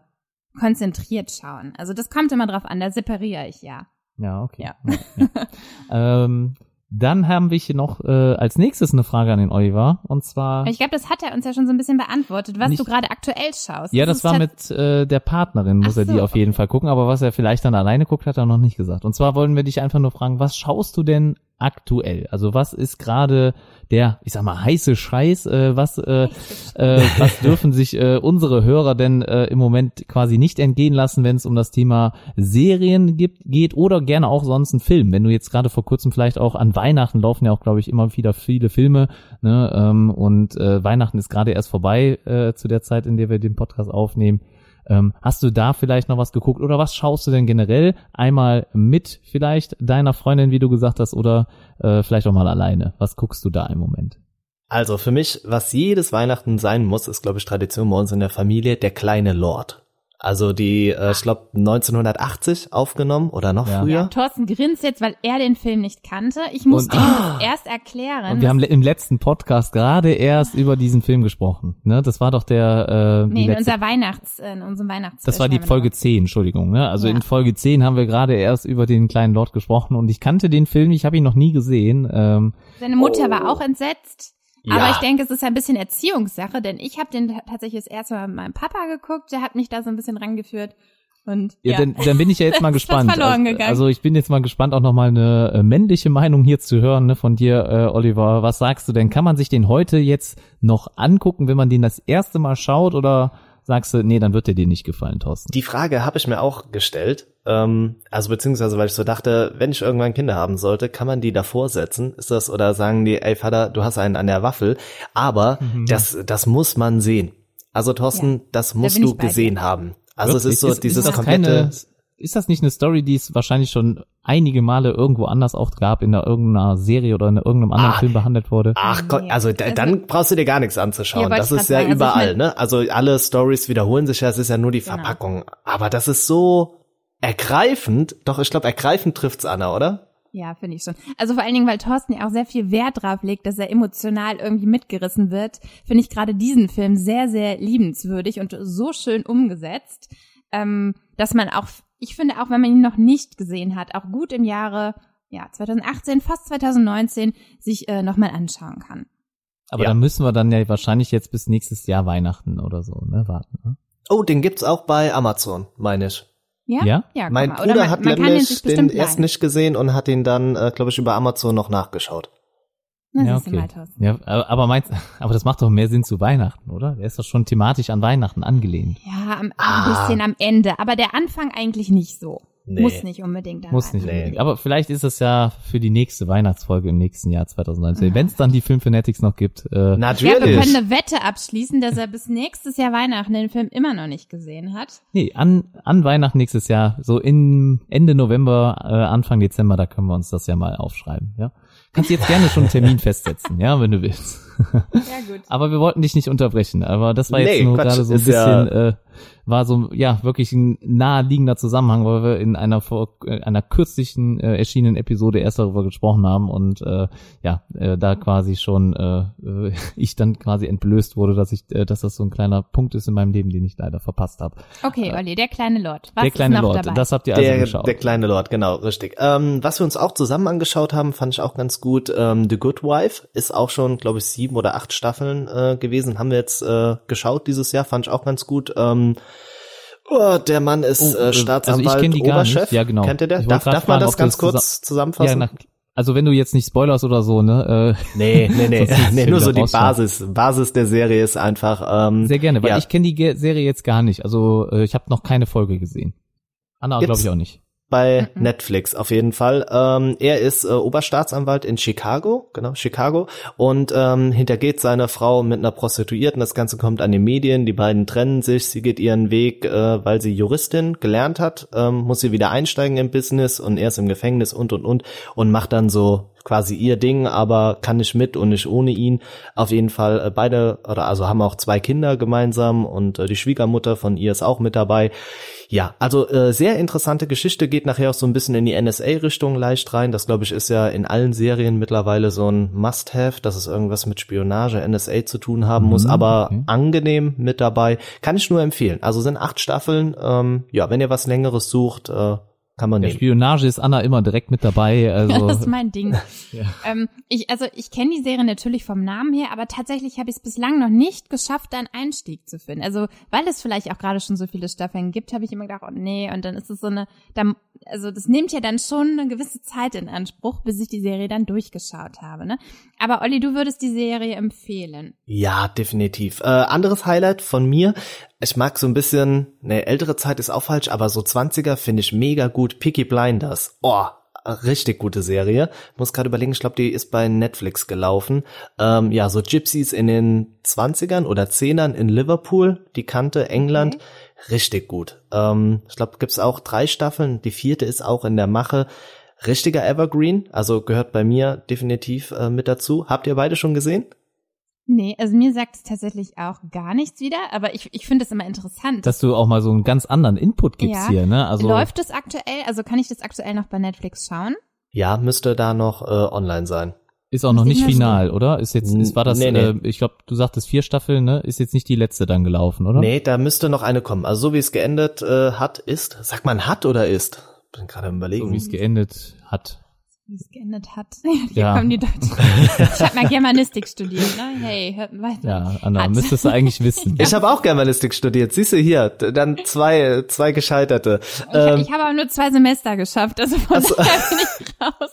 konzentriert schauen. Also das kommt immer drauf an, da separiere ich ja. Ja, okay. Ja. ja, ja. ähm, dann haben wir hier noch äh, als nächstes eine Frage an den Oliver und zwar. Ich glaube, das hat er uns ja schon so ein bisschen beantwortet, was nicht, du gerade aktuell schaust. Ja, das, das war mit äh, der Partnerin, muss Ach er die auf jeden Fall gucken, aber was er vielleicht dann alleine guckt, hat er noch nicht gesagt. Und zwar wollen wir dich einfach nur fragen, was schaust du denn aktuell? Also was ist gerade der, ich sag mal, heiße Scheiß? Äh, was, äh, äh, was dürfen sich äh, unsere Hörer denn äh, im Moment quasi nicht entgehen lassen, wenn es um das Thema Serien gibt, geht oder gerne auch sonst ein Film? Wenn du jetzt gerade vor kurzem vielleicht auch an Weihnachten laufen ja auch, glaube ich, immer wieder viele Filme, ne? Ähm, und äh, Weihnachten ist gerade erst vorbei äh, zu der Zeit, in der wir den Podcast aufnehmen. Ähm, hast du da vielleicht noch was geguckt oder was schaust du denn generell? Einmal mit vielleicht deiner Freundin, wie du gesagt hast, oder äh, vielleicht auch mal alleine? Was guckst du da im Moment? Also für mich, was jedes Weihnachten sein muss, ist, glaube ich, Tradition bei uns in der Familie, der kleine Lord. Also die, äh, ich glaube 1980 aufgenommen oder noch ja. früher. Ja, Thorsten grinst jetzt, weil er den Film nicht kannte. Ich musste ihm das erst erklären. Und wir haben im letzten Podcast gerade erst über diesen Film gesprochen. Ne, das war doch der. Äh, nee, in letzte, unser Weihnachts, in unserem Weihnachts. Das war die Folge 10, Entschuldigung. Ne? Also ja. in Folge 10 haben wir gerade erst über den kleinen Lord gesprochen und ich kannte den Film, ich habe ihn noch nie gesehen. Ähm, Seine Mutter oh. war auch entsetzt. Ja. Aber ich denke, es ist ein bisschen Erziehungssache, denn ich habe den tatsächlich das erste Mal mit meinem Papa geguckt, der hat mich da so ein bisschen rangeführt. Und, ja, ja. Dann, dann bin ich ja jetzt mal gespannt. Also, also, ich bin jetzt mal gespannt, auch nochmal eine äh, männliche Meinung hier zu hören ne, von dir, äh, Oliver. Was sagst du denn? Kann man sich den heute jetzt noch angucken, wenn man den das erste Mal schaut oder sagst du, nee, dann wird dir nicht gefallen, Thorsten? Die Frage habe ich mir auch gestellt. Ähm, also beziehungsweise, weil ich so dachte, wenn ich irgendwann Kinder haben sollte, kann man die davor setzen? Ist das, oder sagen die, ey Vater, du hast einen an der Waffel. Aber mhm. das, das muss man sehen. Also Thorsten, ja, das musst da du gesehen haben. Also Wirklich? es ist so ist, dieses ist komplette. Keine, ist das nicht eine Story, die es wahrscheinlich schon einige Male irgendwo anders auch gab, in irgendeiner Serie oder in irgendeinem anderen ah, Film behandelt wurde? Ach Gott, also, also dann brauchst du dir gar nichts anzuschauen. das ist ja sagen, also überall, also ne? Also alle Stories wiederholen sich ja, es ist ja nur die genau. Verpackung. Aber das ist so ergreifend, doch ich glaube, ergreifend trifft's Anna, oder? Ja, finde ich schon. Also vor allen Dingen, weil Thorsten ja auch sehr viel Wert drauf legt, dass er emotional irgendwie mitgerissen wird, finde ich gerade diesen Film sehr, sehr liebenswürdig und so schön umgesetzt, ähm, dass man auch ich finde auch, wenn man ihn noch nicht gesehen hat, auch gut im Jahre ja 2018, fast 2019 sich äh, nochmal anschauen kann. Aber ja. dann müssen wir dann ja wahrscheinlich jetzt bis nächstes Jahr Weihnachten oder so, ne, warten. Ne? Oh, den gibt's auch bei Amazon, meine ich. Ja? Ja, ja mein Bruder man, hat man nämlich den, den erst nicht gesehen und hat ihn dann, äh, glaube ich, über Amazon noch nachgeschaut. Na, ja, okay. ja, aber meinst, aber das macht doch mehr Sinn zu Weihnachten, oder? Der ist doch schon thematisch an Weihnachten angelehnt. Ja, am, ah. ein bisschen am Ende, aber der Anfang eigentlich nicht so. Nee. Muss nicht unbedingt. Muss nicht unbedingt. Aber vielleicht ist es ja für die nächste Weihnachtsfolge im nächsten Jahr 2019, ja. wenn es dann die Filmfanatics noch gibt. Äh, Natürlich. Ja, wir können eine Wette abschließen, dass er bis nächstes Jahr Weihnachten den Film immer noch nicht gesehen hat. Nee, an, an Weihnachten nächstes Jahr, so in Ende November, äh, Anfang Dezember, da können wir uns das ja mal aufschreiben, ja. Kannst jetzt gerne schon einen Termin festsetzen, ja, wenn du willst. Ja, gut. Aber wir wollten dich nicht unterbrechen, aber das war jetzt nee, nur gerade so ein bisschen, ja. äh, war so ja wirklich ein naheliegender Zusammenhang, weil wir in einer vor, äh, einer kürzlichen äh, erschienenen Episode erst darüber gesprochen haben und äh, ja, äh, da quasi schon äh, ich dann quasi entblößt wurde, dass ich, äh, dass das so ein kleiner Punkt ist in meinem Leben, den ich leider verpasst habe. Okay, Olli, der kleine Lord. Was der kleine ist noch Lord, dabei? das habt ihr also Der, geschaut. der kleine Lord, genau, richtig. Ähm, was wir uns auch zusammen angeschaut haben, fand ich auch ganz gut. Ähm, The Good Wife ist auch schon, glaube ich, sieben oder acht Staffeln äh, gewesen. Haben wir jetzt äh, geschaut dieses Jahr, fand ich auch ganz gut. Ähm, oh, der Mann ist Oh, äh, äh, also ich Staatsanwalt, gar Oberchef. Ja, genau. Kennt ihr der? Darf, darf man das ganz kurz ja, zusammenfassen? na, also wenn du jetzt nicht spoilerst oder so, ne? Äh, Nee, nee, nee, nee nur so die. Basis. Basis der Serie ist einfach. Ähm, Sehr gerne, weil ja, ich kenne die Serie jetzt gar nicht. Also äh, ich habe noch keine Folge gesehen. Anna glaube ich auch nicht. Bei Netflix auf jeden Fall. Ähm, er ist äh, Oberstaatsanwalt in Chicago, genau, Chicago, und ähm, hintergeht seine Frau mit einer Prostituierten. Das Ganze kommt an die Medien, die beiden trennen sich, sie geht ihren Weg, äh, weil sie Juristin gelernt hat, ähm, muss sie wieder einsteigen im Business und er ist im Gefängnis und und und und macht dann so quasi ihr Ding, aber kann nicht mit und nicht ohne ihn. Auf jeden Fall äh, beide oder also haben auch zwei Kinder gemeinsam und äh, die Schwiegermutter von ihr ist auch mit dabei. Ja, also äh, sehr interessante Geschichte, geht nachher auch so ein bisschen in die NSA-Richtung leicht rein. Das, glaube ich, ist ja in allen Serien mittlerweile so ein Must-Have, dass es irgendwas mit Spionage, NSA zu tun haben muss, Mhm, aber okay. angenehm mit dabei. Kann ich nur empfehlen. Also sind acht Staffeln. Ähm, ja, wenn ihr was Längeres sucht, äh, kann man Ja, nehmen. Spionage ist Anna immer direkt mit dabei. Also das ist mein Ding. Ja. ähm, ich, also ich kenne die Serie natürlich vom Namen her, aber tatsächlich habe ich es bislang noch nicht geschafft, einen Einstieg zu finden. Also weil es vielleicht auch gerade schon so viele Staffeln gibt, habe ich immer gedacht, oh nee, und dann ist es so eine, dann, also das nimmt ja dann schon eine gewisse Zeit in Anspruch, bis ich die Serie dann durchgeschaut habe. Ne? Aber Olli, du würdest die Serie empfehlen. Ja, definitiv. Äh, anderes Highlight von mir. Ich mag so ein bisschen, ne, ältere Zeit ist auch falsch, aber so 20er finde ich mega gut. Peaky Blinders. Oh, richtig gute Serie. Muss gerade überlegen, ich glaube, die ist bei Netflix gelaufen. Ähm, ja, so Gypsies in den 20ern oder 10ern in Liverpool, die Kante, England. Richtig gut. Ähm, ich glaube, gibt's auch drei Staffeln. Die vierte ist auch in der Mache. Richtiger Evergreen, also gehört bei mir definitiv äh, mit dazu. Habt ihr beide schon gesehen? Nee, also mir sagt es tatsächlich auch gar nichts wieder, aber ich, ich finde es immer interessant. dass du auch mal so einen ganz anderen Input gibst Ja. hier, ne? Also Läuft es aktuell, also kann ich das aktuell noch bei Netflix schauen? Ja, müsste da noch äh, online sein. ist auch noch Muss ich nicht final, oder? Ist jetzt, ist, war das, Nee, nee. Äh, ich glaube, du sagtest vier Staffeln, ne? Ist jetzt nicht die letzte dann gelaufen, oder? Nee, da müsste noch eine kommen. Also so wie es geendet äh, hat, ist. Sagt man hat oder ist? Bin gerade am So überlegen. wie es geendet hat. Wie es geendet hat. Hier Ja. kommen die Deutschen. Ich habe mal Germanistik studiert, ne? Hey, hört weiter. Ja, Anna, Hat. müsstest du eigentlich wissen. ich habe auch Germanistik studiert. Siehst du hier, dann zwei, zwei gescheiterte. Ich, Ähm, ich habe aber nur zwei Semester geschafft, also von Ach so. daher bin ich raus.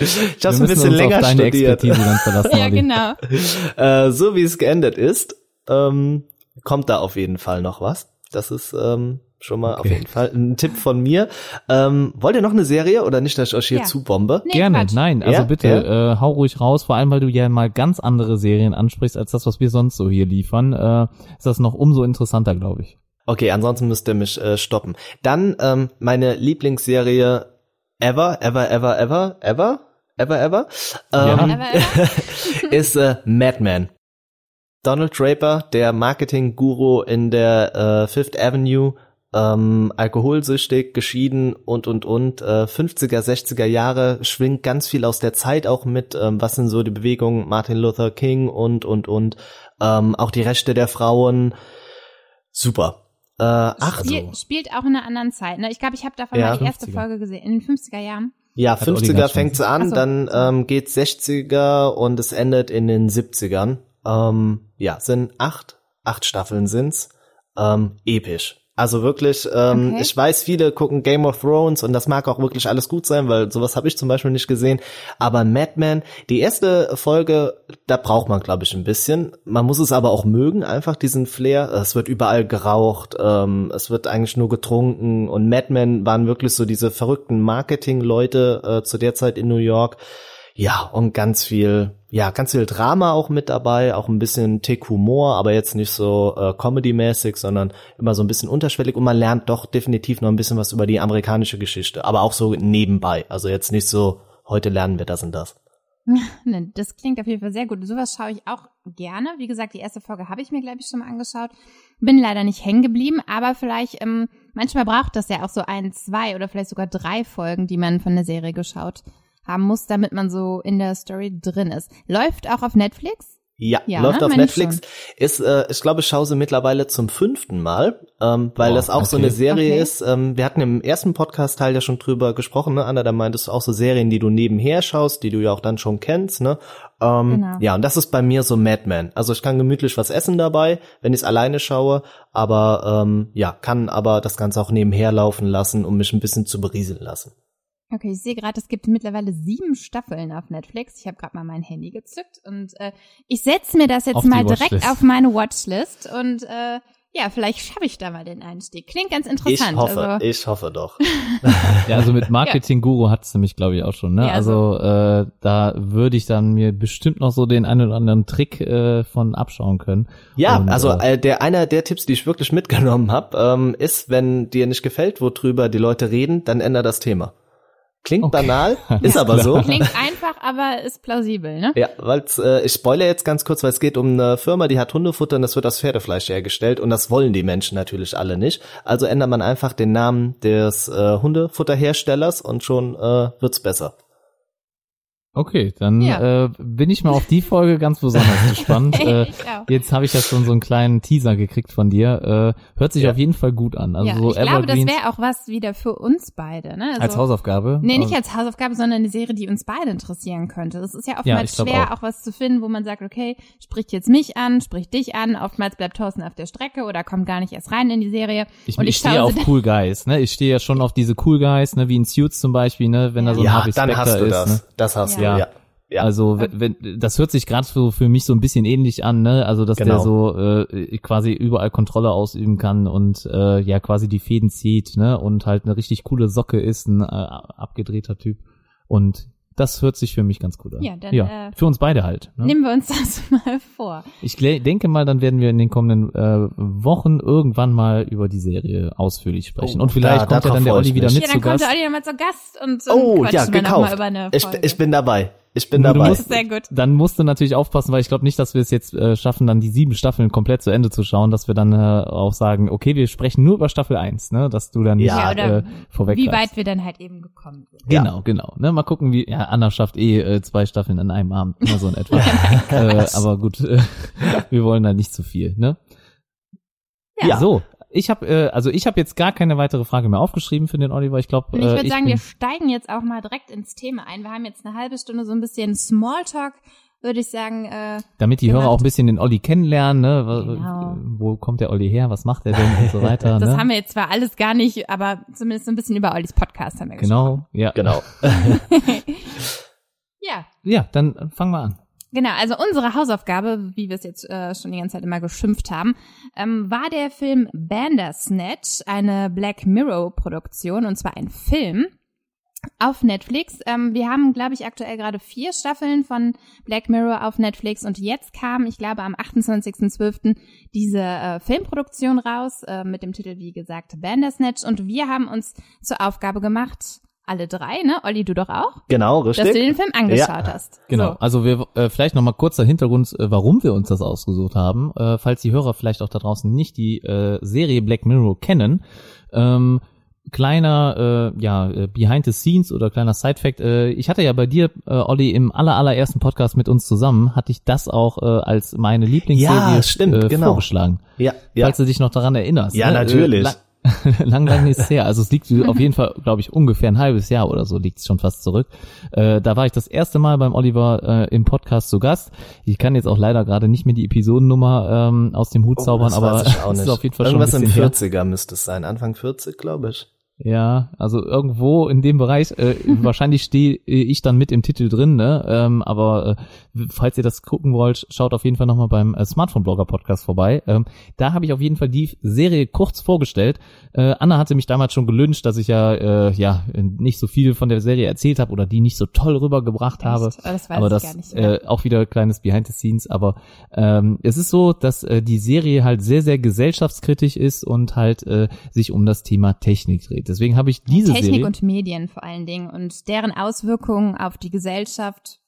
ich habe ein bisschen uns länger auf deine studiert. Expertise dann verlassen. Ja, genau. Äh, so wie es geendet ist, ähm, kommt da auf jeden Fall noch was. Das ist ähm, schon mal auf Okay. jeden Fall ein Tipp von mir. Ähm, wollt ihr noch eine Serie oder nicht, dass ich euch hier Ja. zubombe? Nee, Gerne, Quatsch. nein, also Ja? bitte, Ja? äh, hau ruhig raus, vor allem weil du ja mal ganz andere Serien ansprichst, als das, was wir sonst so hier liefern, äh, ist das noch umso interessanter, glaube ich. Okay, ansonsten müsst ihr mich äh, stoppen. Dann ähm, meine Lieblingsserie ever, ever, ever, ever, ever, ever, ever, ähm, aber ist äh, Mad Men. Donald Draper, der Marketing-Guru in der äh, Fifth Avenue, ähm, alkoholsüchtig, geschieden und und und, äh, 50er, 60er Jahre, schwingt ganz viel aus der Zeit auch mit, ähm, was sind so die Bewegungen Martin Luther King und und und, ähm, auch die Rechte der Frauen, super. Äh, ach, spiel, spielt auch in einer anderen Zeit. Ne? Ich glaube, ich habe davon Ja, mal die erste 50er. Folge gesehen, in den 50er Jahren. Ja, Hat Olli 50er ganz fängt sie an, so. dann ähm, geht 60er und es endet in den 70ern. Ähm, ja, sind acht, acht Staffeln sind's. Ähm, episch. Also wirklich, ähm, Okay. ich weiß, viele gucken Game of Thrones und das mag auch wirklich alles gut sein, weil sowas habe ich zum Beispiel nicht gesehen. Aber Mad Men, die erste Folge, da braucht man, glaube ich, ein bisschen. Man muss es aber auch mögen, einfach diesen Flair. Es wird überall geraucht, ähm, es wird eigentlich nur getrunken und Mad Men waren wirklich so diese verrückten Marketing-Leute äh, zu der Zeit in New York. Ja, und ganz viel, ja, ganz viel Drama auch mit dabei, auch ein bisschen Tick Humor, aber jetzt nicht so äh, Comedy-mäßig, sondern immer so ein bisschen unterschwellig und man lernt doch definitiv noch ein bisschen was über die amerikanische Geschichte, aber auch so nebenbei. Also jetzt nicht so, heute lernen wir das und das. Das klingt auf jeden Fall sehr gut. Sowas schaue ich auch gerne. Wie gesagt, die erste Folge habe ich mir, glaube ich, schon mal angeschaut. bin leider nicht hängen geblieben, aber vielleicht, ähm, manchmal braucht das ja auch so ein, zwei oder vielleicht sogar drei Folgen, die man von der Serie geschaut haben muss, damit man so in der Story drin ist. Läuft auch auf Netflix? Ja, Ja, läuft ne? auf Meine Netflix. Ist, äh, ich glaube, ich schaue sie mittlerweile zum fünften Mal, ähm, weil Boah, das auch so okay. eine Serie Okay. ist. Ähm, wir hatten im ersten Podcast-Teil ja schon drüber gesprochen, ne? Anna, da meintest du auch so Serien, die du nebenher schaust, die du ja auch dann schon kennst, ne? Ähm, Genau. Ja, und das ist bei mir so Mad Men. Also ich kann gemütlich was essen dabei, wenn ich es alleine schaue, aber ähm, ja, kann aber das Ganze auch nebenher laufen lassen, um mich ein bisschen zu berieseln lassen. Okay, ich sehe gerade, es gibt mittlerweile sieben Staffeln auf Netflix. Ich habe gerade mal mein Handy gezückt und äh, ich setze mir das jetzt Auf mal direkt auf meine Watchlist und äh, ja, vielleicht schaffe ich da mal den Einstieg. Klingt ganz Ich interessant. hoffe, also, ich hoffe doch. Ja, also mit Marketing Guru hat's mich, glaube ich, auch schon. Ne? Ja, also äh, da würde ich dann mir bestimmt noch so den einen oder anderen Trick äh, von abschauen können. Ja, Und, also äh, äh, der einer der Tipps, die ich wirklich mitgenommen habe, ähm, ist, wenn dir nicht gefällt, worüber die Leute reden, dann änder das Thema. Klingt Okay. banal, ist aber so. klingt einfach, aber ist plausibel, ne? Ja, weil äh, ich spoilere jetzt ganz kurz, weil es geht um eine Firma, die hat Hundefutter und das wird aus Pferdefleisch hergestellt und das wollen die Menschen natürlich alle nicht. Also ändert man einfach den Namen des äh, Hundefutterherstellers und schon äh, wird's besser. Okay, dann Ja. äh, bin ich mal auf die Folge ganz besonders gespannt. äh, ich jetzt habe ich ja schon so einen kleinen Teaser gekriegt von dir. Äh, hört sich Ja. auf jeden Fall gut an. Also ja, so ich glaube, das Evergreens wäre auch was wieder für uns beide, ne? Also, als Hausaufgabe. Nee, nicht Äh, als Hausaufgabe, sondern eine Serie, die uns beide interessieren könnte. Das ist ja Ja, oftmals ich schwer, auch. auch. was zu finden, wo man sagt, okay, spricht jetzt mich an, spricht dich an. Oftmals bleibt Thorsten auf der Strecke oder kommt gar nicht erst rein in die Serie. Ich, und ich, stehe auf Cool Guys, ne? Ich stehe ja schon auf diese Cool Guys, ne? Wie in Suits zum Beispiel, ne? Wenn da so ein ja, Harvey dann Specter hast du ist, das. ne? Das hast Ja. du, ja. Ja. Also wenn, wenn, das hört sich gerade so für mich so ein bisschen ähnlich an, ne? Also dass der Genau. so äh, quasi überall Kontrolle ausüben kann und äh, ja quasi die Fäden zieht, ne? Und halt eine richtig coole Socke ist, ein äh, abgedrehter Typ. Und das hört sich für mich ganz gut an. Ja, dann, ja äh, für uns beide halt. Ne? Nehmen wir uns das mal vor. Ich denke mal, dann werden wir in den kommenden äh, Wochen irgendwann mal über die Serie ausführlich sprechen. Oh, und vielleicht da- kommt ja dann der ich Olli wieder mit Ja, zu dann kommt Gast. der Olli nochmal zu Gast und, und Oh, quatschen ja, wir noch mal gekauft. über eine Ich, Folge. ich bin dabei. Ich bin dabei. musst- Sehr gut. Dann musst du natürlich aufpassen, weil ich glaube nicht, dass wir es jetzt äh, schaffen, dann die sieben Staffeln komplett zu Ende zu schauen, dass wir dann äh, auch sagen, okay, wir sprechen nur über Staffel 1, ne? Dass du dann nicht Ja, Ja, oder äh, vorweg wie weit wir dann halt eben gekommen sind. Ja. Genau, genau. Ne, mal gucken, wie ja, Anna schafft eh äh, zwei Staffeln an einem Abend, ne, so in etwa. äh, aber gut, äh, wir wollen da nicht zu viel, ne? Ja. So, ich habe äh, also ich habe jetzt gar keine weitere Frage mehr aufgeschrieben für den Oliver. Ich glaube, Und ich äh, würde sagen, wir steigen jetzt auch mal direkt ins Thema ein. Wir haben jetzt eine halbe Stunde so ein bisschen Smalltalk, würde ich sagen. Äh, damit die gemacht. Hörer auch ein bisschen den Olli kennenlernen, ne? Genau. Wo kommt der Olli her? Was macht er denn und so weiter, das ne? haben wir jetzt zwar alles gar nicht, aber zumindest so ein bisschen über Ollis Podcast haben wir gesprochen. genau, ja. Genau. Ja, Ja, dann äh, fangen wir an. Genau, also unsere Hausaufgabe, wie wir es jetzt äh, schon die ganze Zeit immer geschimpft haben, ähm, war der Film Bandersnatch, eine Black Mirror Produktion und zwar ein Film auf Netflix. Ähm, wir haben, glaube ich, aktuell gerade vier Staffeln von Black Mirror auf Netflix und jetzt kam, ich glaube, am 28.12. diese äh, Filmproduktion raus äh, mit dem Titel, wie gesagt, Bandersnatch und wir haben uns zur Aufgabe gemacht, alle drei, ne? Olli, du doch auch? Genau, Dass richtig. du den Film angeschaut hast. Genau. So. Also wir äh, vielleicht noch mal kurzer Hintergrund, äh, warum wir uns das ausgesucht haben, äh, falls die Hörer vielleicht auch da draußen nicht die äh, Serie Black Mirror kennen. Ähm, kleiner äh, ja äh, Behind the Scenes oder kleiner Side Fact. Äh, ich hatte ja bei dir, äh, Olli, im aller allerersten Podcast mit uns zusammen, hatte ich das auch äh, als meine Lieblingsserie Ja, stimmt, äh, genau. vorgeschlagen. Ja, ja. Falls du dich noch daran erinnerst. Ja, ne? natürlich. Äh, lang, lang, ist es her. Also es liegt auf jeden Fall, glaube ich, ungefähr ein halbes Jahr oder so liegt es schon fast zurück. Äh, da war ich das erste Mal beim Oliver äh, im Podcast zu Gast. Ich kann jetzt auch leider gerade nicht mehr die Episodennummer ähm, aus dem Hut Oh, zaubern, aber es ist auf jeden Fall Irgendwas schon ein in bisschen her. 40er müsste es sein. Anfang 40, glaube ich. Ja, also irgendwo in dem Bereich, äh, wahrscheinlich stehe ich dann mit im Titel drin, ne? Ähm, aber äh, falls ihr das gucken wollt, schaut auf jeden Fall nochmal beim äh, Smartphone-Blogger-Podcast vorbei. Ähm, da habe ich auf jeden Fall die Serie kurz vorgestellt. Äh, Anna hatte mich damals schon gelünscht, dass ich ja äh, ja nicht so viel von der Serie erzählt habe oder die nicht so toll rübergebracht habe. Echt? Das weiß aber ich das nicht äh, auch wieder kleines Behind the Scenes. Aber ähm, es ist so, dass äh, die Serie halt sehr sehr gesellschaftskritisch ist und halt äh, sich um das Thema Technik dreht. Deswegen habe ich diese Technik Serie und Medien vor allen Dingen und deren Auswirkungen auf die Gesellschaft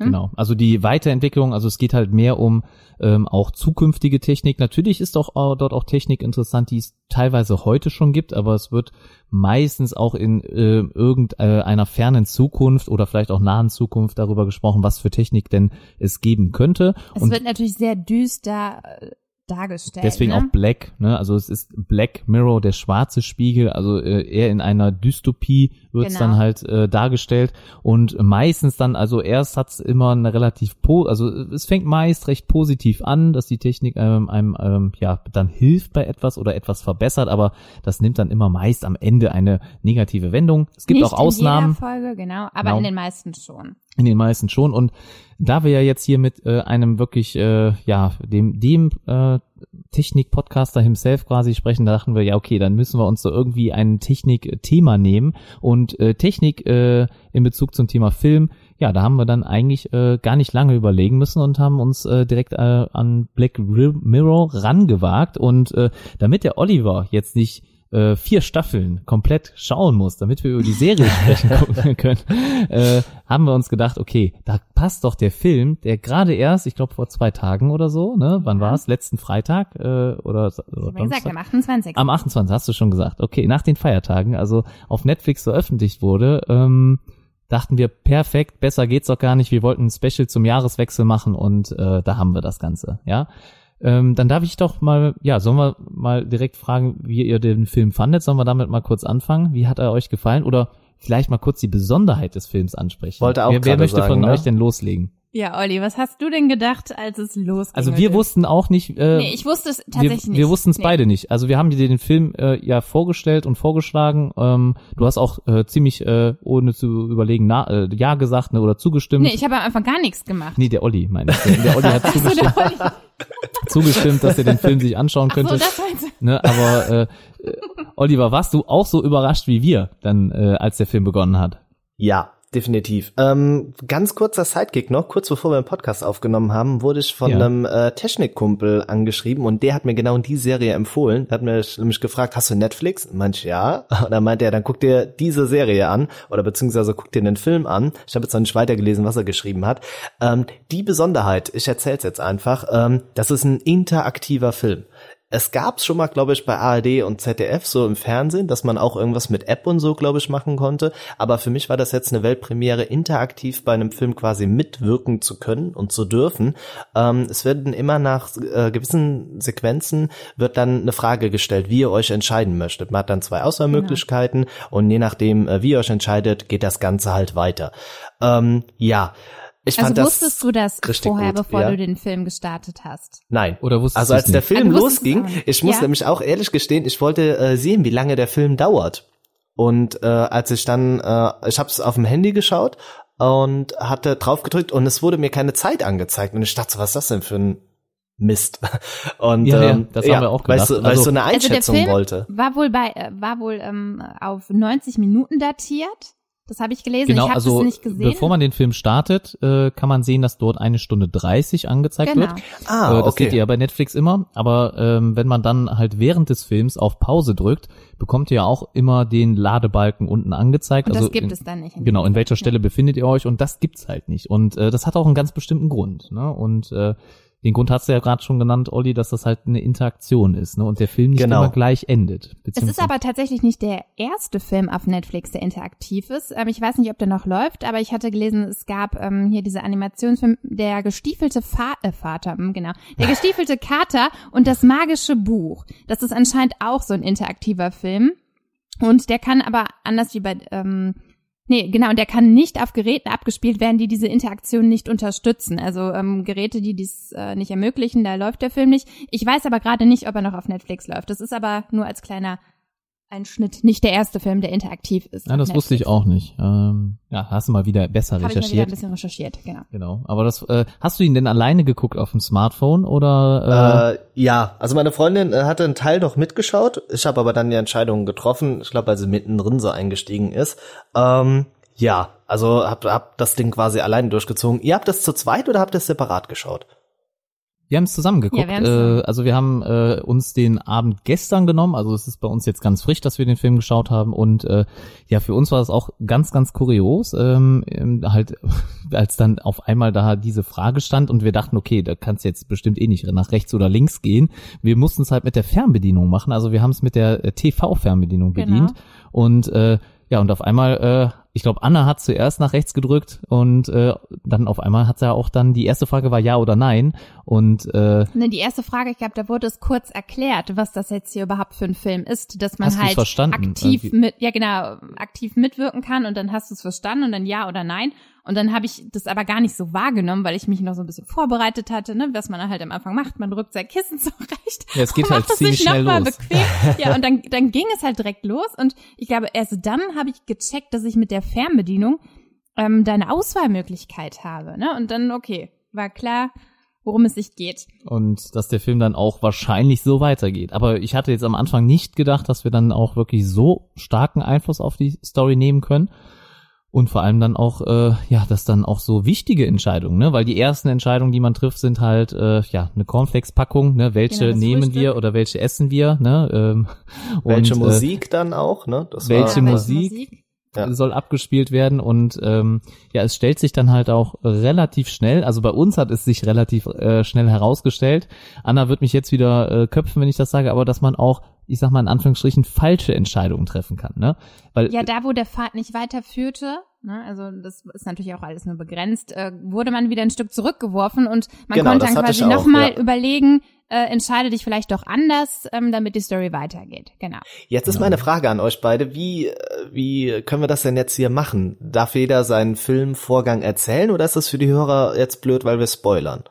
Hm? Genau. Also die Weiterentwicklung, also es geht halt mehr um ähm, auch zukünftige Technik. Natürlich ist auch, dort auch Technik interessant, die es teilweise heute schon gibt, aber es wird meistens auch in äh, irgendeiner fernen Zukunft oder vielleicht auch nahen Zukunft darüber gesprochen, was für Technik denn es geben könnte. Es Und wird natürlich sehr düster äh, dargestellt. Deswegen ne? auch Black, ne? Also es ist Black Mirror, der schwarze Spiegel, also äh, eher in einer Dystopie wird's Genau. dann halt äh, dargestellt und meistens dann, also erst hat's immer eine relativ po, also es fängt meist recht positiv an, dass die Technik ähm, einem ähm, ja dann hilft bei etwas oder etwas verbessert, aber das nimmt dann immer meist am Ende eine negative Wendung. Es gibt Nicht auch Ausnahmen. Folge, genau, aber Genau. in den meisten schon. In den meisten schon. Und da wir ja jetzt hier mit äh, einem wirklich, äh, ja, dem, dem äh, Technik-Podcaster himself quasi sprechen, da dachten wir, ja, okay, dann müssen wir uns so irgendwie ein Technik-Thema nehmen. Und äh, Technik äh, in Bezug zum Thema Film, ja, da haben wir dann eigentlich äh, gar nicht lange überlegen müssen und haben uns äh, direkt äh, an Black Mirror rangewagt. Und äh, damit der Oliver jetzt nicht äh, vier Staffeln komplett schauen muss, damit wir über die Serie sprechen gucken können, äh, haben wir uns gedacht, okay, da passt doch der Film, der gerade erst, ich glaube vor zwei Tagen oder so, ne, wann war es? Letzten Freitag äh, oder, oder habe gesagt, am 28. Am 28. hast du schon gesagt. Okay, nach den Feiertagen, also auf Netflix veröffentlicht wurde, ähm, dachten wir, perfekt, besser geht's doch gar nicht. Wir wollten ein Special zum Jahreswechsel machen und äh, da haben wir das Ganze, ja. Ähm, dann darf ich doch mal, ja, sollen wir mal direkt fragen, wie ihr den Film fandet? Sollen wir damit mal kurz anfangen? Wie hat er euch gefallen? Oder vielleicht mal kurz die Besonderheit des Films ansprechen. Wollte auch wer, wer möchte sagen, von ne? euch denn loslegen? Ja, Olli, was hast du denn gedacht, als es losging? Also wir wussten auch nicht, äh, Nee, ich wusste es wir, tatsächlich nicht. wir wussten es nee. beide nicht. Also wir haben dir den Film äh, ja vorgestellt und vorgeschlagen. Ähm, du hast auch äh, ziemlich äh, ohne zu überlegen na, äh, ja gesagt ne, oder zugestimmt. Nee, ich habe am Anfang gar nichts gemacht. Nee, der Olli, meine ich. Der Olli hat so, zugestimmt, der Olli. zugestimmt, dass er den Film sich anschauen Ach so, könnte. das meinst du. ne, aber äh, äh, Oliver, warst du auch so überrascht wie wir, dann äh, als der Film begonnen hat? Ja, definitiv. Ähm, ganz kurzer Sidekick noch, kurz bevor wir den Podcast aufgenommen haben, wurde ich von Ja. einem äh, Technikkumpel angeschrieben und der hat mir genau die Serie empfohlen. Der hat mir nämlich gefragt, hast du Netflix? Manch ja. Und dann meinte er, dann guck dir diese Serie an oder beziehungsweise guck dir den Film an. Ich habe jetzt noch nicht weitergelesen, was er geschrieben hat. Ähm, die Besonderheit, ich erzähl's jetzt einfach, ähm, das ist ein interaktiver Film. Es gab's schon mal, glaube ich, bei ARD und ZDF so im Fernsehen, dass man auch irgendwas mit App und so, glaube ich, machen konnte. Aber für mich war das jetzt eine Weltpremiere, interaktiv bei einem Film quasi mitwirken zu können und zu dürfen. Ähm, es werden immer nach äh, gewissen Sequenzen wird dann eine Frage gestellt, wie ihr euch entscheiden möchtet. Man hat dann zwei Auswahlmöglichkeiten und je nachdem, äh, wie ihr euch entscheidet, geht das Ganze halt weiter. Ähm, ja. Ich Also fand das wusstest du das vorher, gut, bevor ja. du den Film gestartet hast? Nein. Oder wusstest Also du's als der? Film du es losging, ich muss Ja. nämlich auch ehrlich gestehen, ich wollte äh, sehen, wie lange der Film dauert. Und äh, als ich dann, äh, ich habe es auf dem Handy geschaut und hatte drauf gedrückt und es wurde mir keine Zeit angezeigt. Und ich dachte, so, was ist das denn für ein Mist? Und Ja, ja, ähm, das haben wir auch Weil ich gedacht. so, weil ich Also- so eine Also der Einschätzung Film wollte. war wohl bei, äh, war wohl ähm, auf 90 Minuten datiert. Das habe ich gelesen. Genau, ich habe also es nicht gesehen. bevor man den Film startet, äh, kann man sehen, dass dort eine Stunde 30 angezeigt Genau. wird. Ah, Äh, das okay. seht ihr ja bei Netflix immer. Aber ähm, wenn man dann halt während des Films auf Pause drückt, bekommt ihr ja auch immer den Ladebalken unten angezeigt. Und also das gibt in, es dann nicht. Genau, in welcher Stelle befindet ihr euch und das gibt's halt nicht. Und äh, das hat auch einen ganz bestimmten Grund. Ne? Und äh, den Grund hast du ja gerade schon genannt, Olli, dass das halt eine Interaktion ist ne? und der Film nicht Genau. immer gleich endet. Es ist aber tatsächlich nicht der erste Film auf Netflix, der interaktiv ist. Ähm, ich weiß nicht, ob der noch läuft, aber ich hatte gelesen, es gab ähm, hier diese Animationsfilm, der gestiefelte Fa äh, Vater, hm, genau, der gestiefelte Kater und das magische Buch. Das ist anscheinend auch so ein interaktiver Film. Und der kann aber anders wie bei, ähm, nee, genau, und der kann nicht auf Geräten abgespielt werden, die diese Interaktion nicht unterstützen. Also ähm, Geräte, die dies äh, nicht ermöglichen, da läuft der Film nicht. Ich weiß aber gerade nicht, ob er noch auf Netflix läuft. Das ist aber nur als kleiner Einschnitt nicht der erste Film, der interaktiv ist. Ja, das wusste ich Netflix. auch nicht. Ähm, ja, hast du mal wieder besser Habe ich mal wieder ein recherchiert. bisschen recherchiert, genau. Genau. Aber das äh, hast du ihn denn alleine geguckt auf dem Smartphone oder? Äh, Äh, ja, also meine Freundin äh, hatte einen Teil noch mitgeschaut. Ich habe aber dann die Entscheidung getroffen. Ich glaube, weil sie mittendrin so eingestiegen ist. Ähm, ja, also hab, hab das Ding quasi alleine durchgezogen. Ihr habt das zu zweit oder habt ihr es separat geschaut? Wir haben es zusammen geguckt. Ja, äh, also wir haben äh, uns den Abend gestern genommen. Also es ist bei uns jetzt ganz frisch, dass wir den Film geschaut haben. Und äh, ja, für uns war das auch ganz, ganz kurios. Ähm, ähm, halt, als dann auf einmal da diese Frage stand und wir dachten, okay, da kannst jetzt bestimmt eh nicht nach rechts oder links gehen. Wir mussten es halt mit der Fernbedienung machen. Also wir haben es mit der äh, TV-Fernbedienung Genau. bedient. Und äh, ja, und auf einmal, äh, ich glaube, Anna hat zuerst nach rechts gedrückt und äh, dann auf einmal hat sie ja auch dann, die erste Frage war ja oder nein. Und äh, Ne, die erste Frage, ich glaube, da wurde es kurz erklärt, was das jetzt hier überhaupt für ein Film ist, dass man halt aktiv Irgendwie? mit, ja genau, aktiv mitwirken kann und dann hast du es verstanden und dann ja oder nein. Und dann habe ich das aber gar nicht so wahrgenommen, weil ich mich noch so ein bisschen vorbereitet hatte, ne, was man halt am Anfang macht. Man rückt sein Kissen zurecht. Ja, es geht und halt macht es ziemlich schnell los. Bequem. Ja, und dann, dann ging es halt direkt los. Und ich glaube, erst dann habe ich gecheckt, dass ich mit der Fernbedienung ähm, da eine Auswahlmöglichkeit habe. Ne? Und dann, okay, war klar, worum es sich geht. und dass der Film dann auch wahrscheinlich so weitergeht. Aber ich hatte jetzt am Anfang nicht gedacht, dass wir dann auch wirklich so starken Einfluss auf die Story nehmen können. Und vor allem dann auch, äh, ja, dass dann auch so wichtige Entscheidungen, ne? Weil die ersten Entscheidungen, die man trifft, sind halt, äh, ja, eine Cornflakes-Packung, ne? Welche Genau, das nehmen Frühstück. wir oder welche essen wir, ne? Ähm, Welche und, äh, Musik dann auch, ne? Das welche war, Musik? Ja. soll abgespielt werden und ähm, ja, es stellt sich dann halt auch relativ schnell, also bei uns hat es sich relativ äh, schnell herausgestellt. Anna wird mich jetzt wieder äh, köpfen, wenn ich das sage, aber dass man auch, ich sag mal in Anführungsstrichen, falsche Entscheidungen treffen kann, ne? Weil Ja, da wo der Pfad nicht weiterführte, ne, also das ist natürlich auch alles nur begrenzt, äh, wurde man wieder ein Stück zurückgeworfen und man Genau, konnte dann quasi nochmal ja. überlegen, äh, entscheide dich vielleicht doch anders, ähm, damit die Story weitergeht. Genau. Jetzt ist meine Frage an euch beide, wie, äh, wie können wir das denn jetzt hier machen? Darf jeder seinen Filmvorgang erzählen oder ist das für die Hörer jetzt blöd, weil wir spoilern?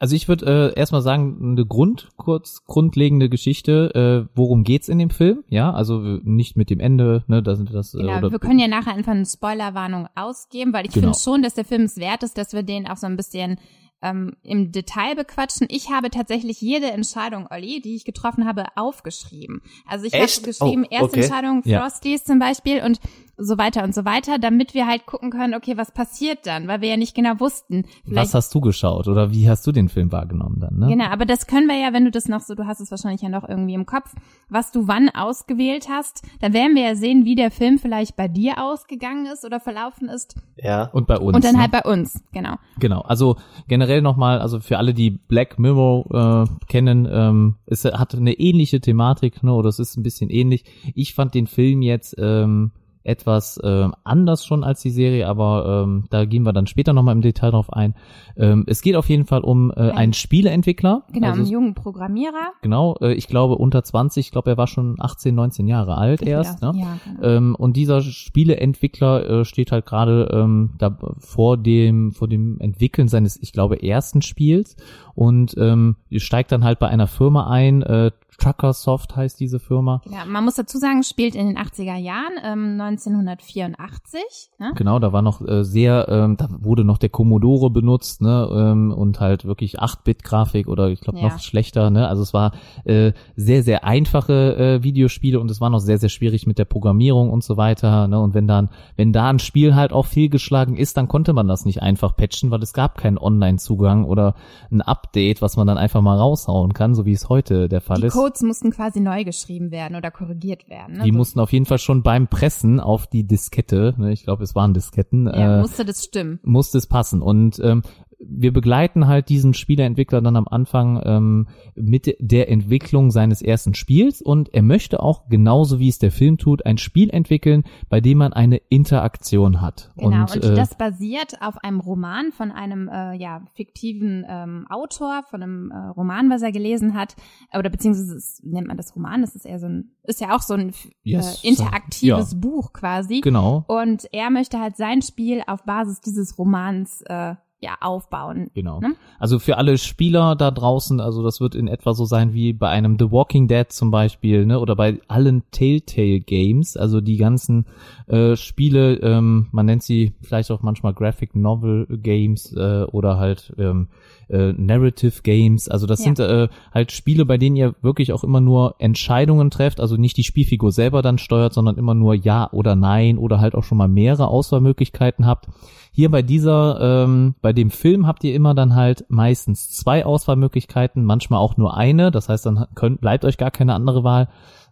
Also ich würde äh, erstmal sagen, eine Grund, kurz grundlegende Geschichte, äh, worum geht's in dem Film? Ja, also nicht mit dem Ende, ne, da sind das äh, Genau, oder wir können ja nachher einfach eine Spoilerwarnung ausgeben, weil ich Genau. finde schon, dass der Film es wert ist, dass wir den auch so ein bisschen ähm, im Detail bequatschen. Ich habe tatsächlich jede Entscheidung, Olli, die ich getroffen habe, aufgeschrieben. Also ich Echt? habe geschrieben, Oh, erste okay. Entscheidung Ja. Frosties zum Beispiel und so weiter und so weiter, damit wir halt gucken können, okay, was passiert dann, weil wir ja nicht genau wussten. was hast du geschaut oder wie hast du den Film wahrgenommen dann, ne? Genau, aber das können wir ja, wenn du das noch so, du hast es wahrscheinlich ja noch irgendwie im Kopf, was du wann ausgewählt hast, dann werden wir ja sehen, wie der Film vielleicht bei dir ausgegangen ist oder verlaufen ist Ja. Und bei uns. und dann ne? halt bei uns, genau. Genau, also generell nochmal, also für alle, die Black Mirror äh, kennen, ähm, es hat eine ähnliche Thematik, ne, oder es ist ein bisschen ähnlich. Ich fand den Film jetzt ähm, etwas ähm, anders schon als die Serie, aber ähm, da gehen wir dann später nochmal im Detail drauf ein. Ähm, es geht auf jeden Fall um äh, einen Spieleentwickler. Genau, also, einen jungen Programmierer. genau, äh, ich glaube unter 20, ich glaube er war schon 18, 19 Jahre alt erst. Ne? Ja, genau. Ähm, und dieser Spieleentwickler äh, steht halt gerade ähm, da vor dem vor dem Entwickeln seines, ich glaube, ersten Spiels und ähm, steigt dann halt bei einer Firma ein. Äh, Truckersoft heißt diese Firma. Ja, man muss dazu sagen, spielt in den 80er Jahren, ähm, 1984. Ne? Genau, da war noch äh, sehr, ähm, da wurde noch der Commodore benutzt, ne, ähm, und halt wirklich 8-Bit-Grafik oder ich glaube Ja. noch schlechter, ne. Also es war äh, sehr, sehr einfache äh, Videospiele und es war noch sehr, sehr schwierig mit der Programmierung und so weiter, ne. Und wenn dann, wenn da ein Spiel halt auch fehlgeschlagen ist, dann konnte man das nicht einfach patchen, weil es gab keinen Online-Zugang oder ein Update, was man dann einfach mal raushauen kann, so wie es heute der Fall Die ist. Codes mussten quasi neu geschrieben werden oder korrigiert werden. Ne? Die So- mussten auf jeden Fall schon beim Pressen auf die Diskette, ne, ich glaube, es waren Disketten, ja, äh, musste das stimmen. musste es passen. Und ähm, wir begleiten halt diesen Spieleentwickler dann am Anfang ähm, mit der Entwicklung seines ersten Spiels und er möchte auch, genauso wie es der Film tut, ein Spiel entwickeln, bei dem man eine Interaktion hat. Genau, und, und, äh, das basiert auf einem Roman von einem äh, ja, fiktiven ähm, Autor, von einem äh, Roman, was er gelesen hat, oder beziehungsweise ist, nennt man das Roman, das ist eher so ein, ist ja auch so ein Yes, äh, interaktives ja. Buch quasi. genau. Und er möchte halt sein Spiel auf Basis dieses Romans äh, ja aufbauen. Genau. Ne? Also für alle Spieler da draußen, also das wird in etwa so sein wie bei einem The Walking Dead zum Beispiel, ne, oder bei allen Telltale Games, also die ganzen äh, Spiele, ähm, man nennt sie vielleicht auch manchmal Graphic Novel Games äh, oder halt ähm, äh, Narrative Games. Also das Ja. sind äh, halt Spiele, bei denen ihr wirklich auch immer nur Entscheidungen trefft, also nicht die Spielfigur selber dann steuert, sondern immer nur Ja oder Nein oder halt auch schon mal mehrere Auswahlmöglichkeiten habt. Hier bei dieser, ähm, bei dem Film habt ihr immer dann halt meistens zwei Auswahlmöglichkeiten, manchmal auch nur eine. Das heißt, dann könnt, bleibt euch gar keine andere Wahl,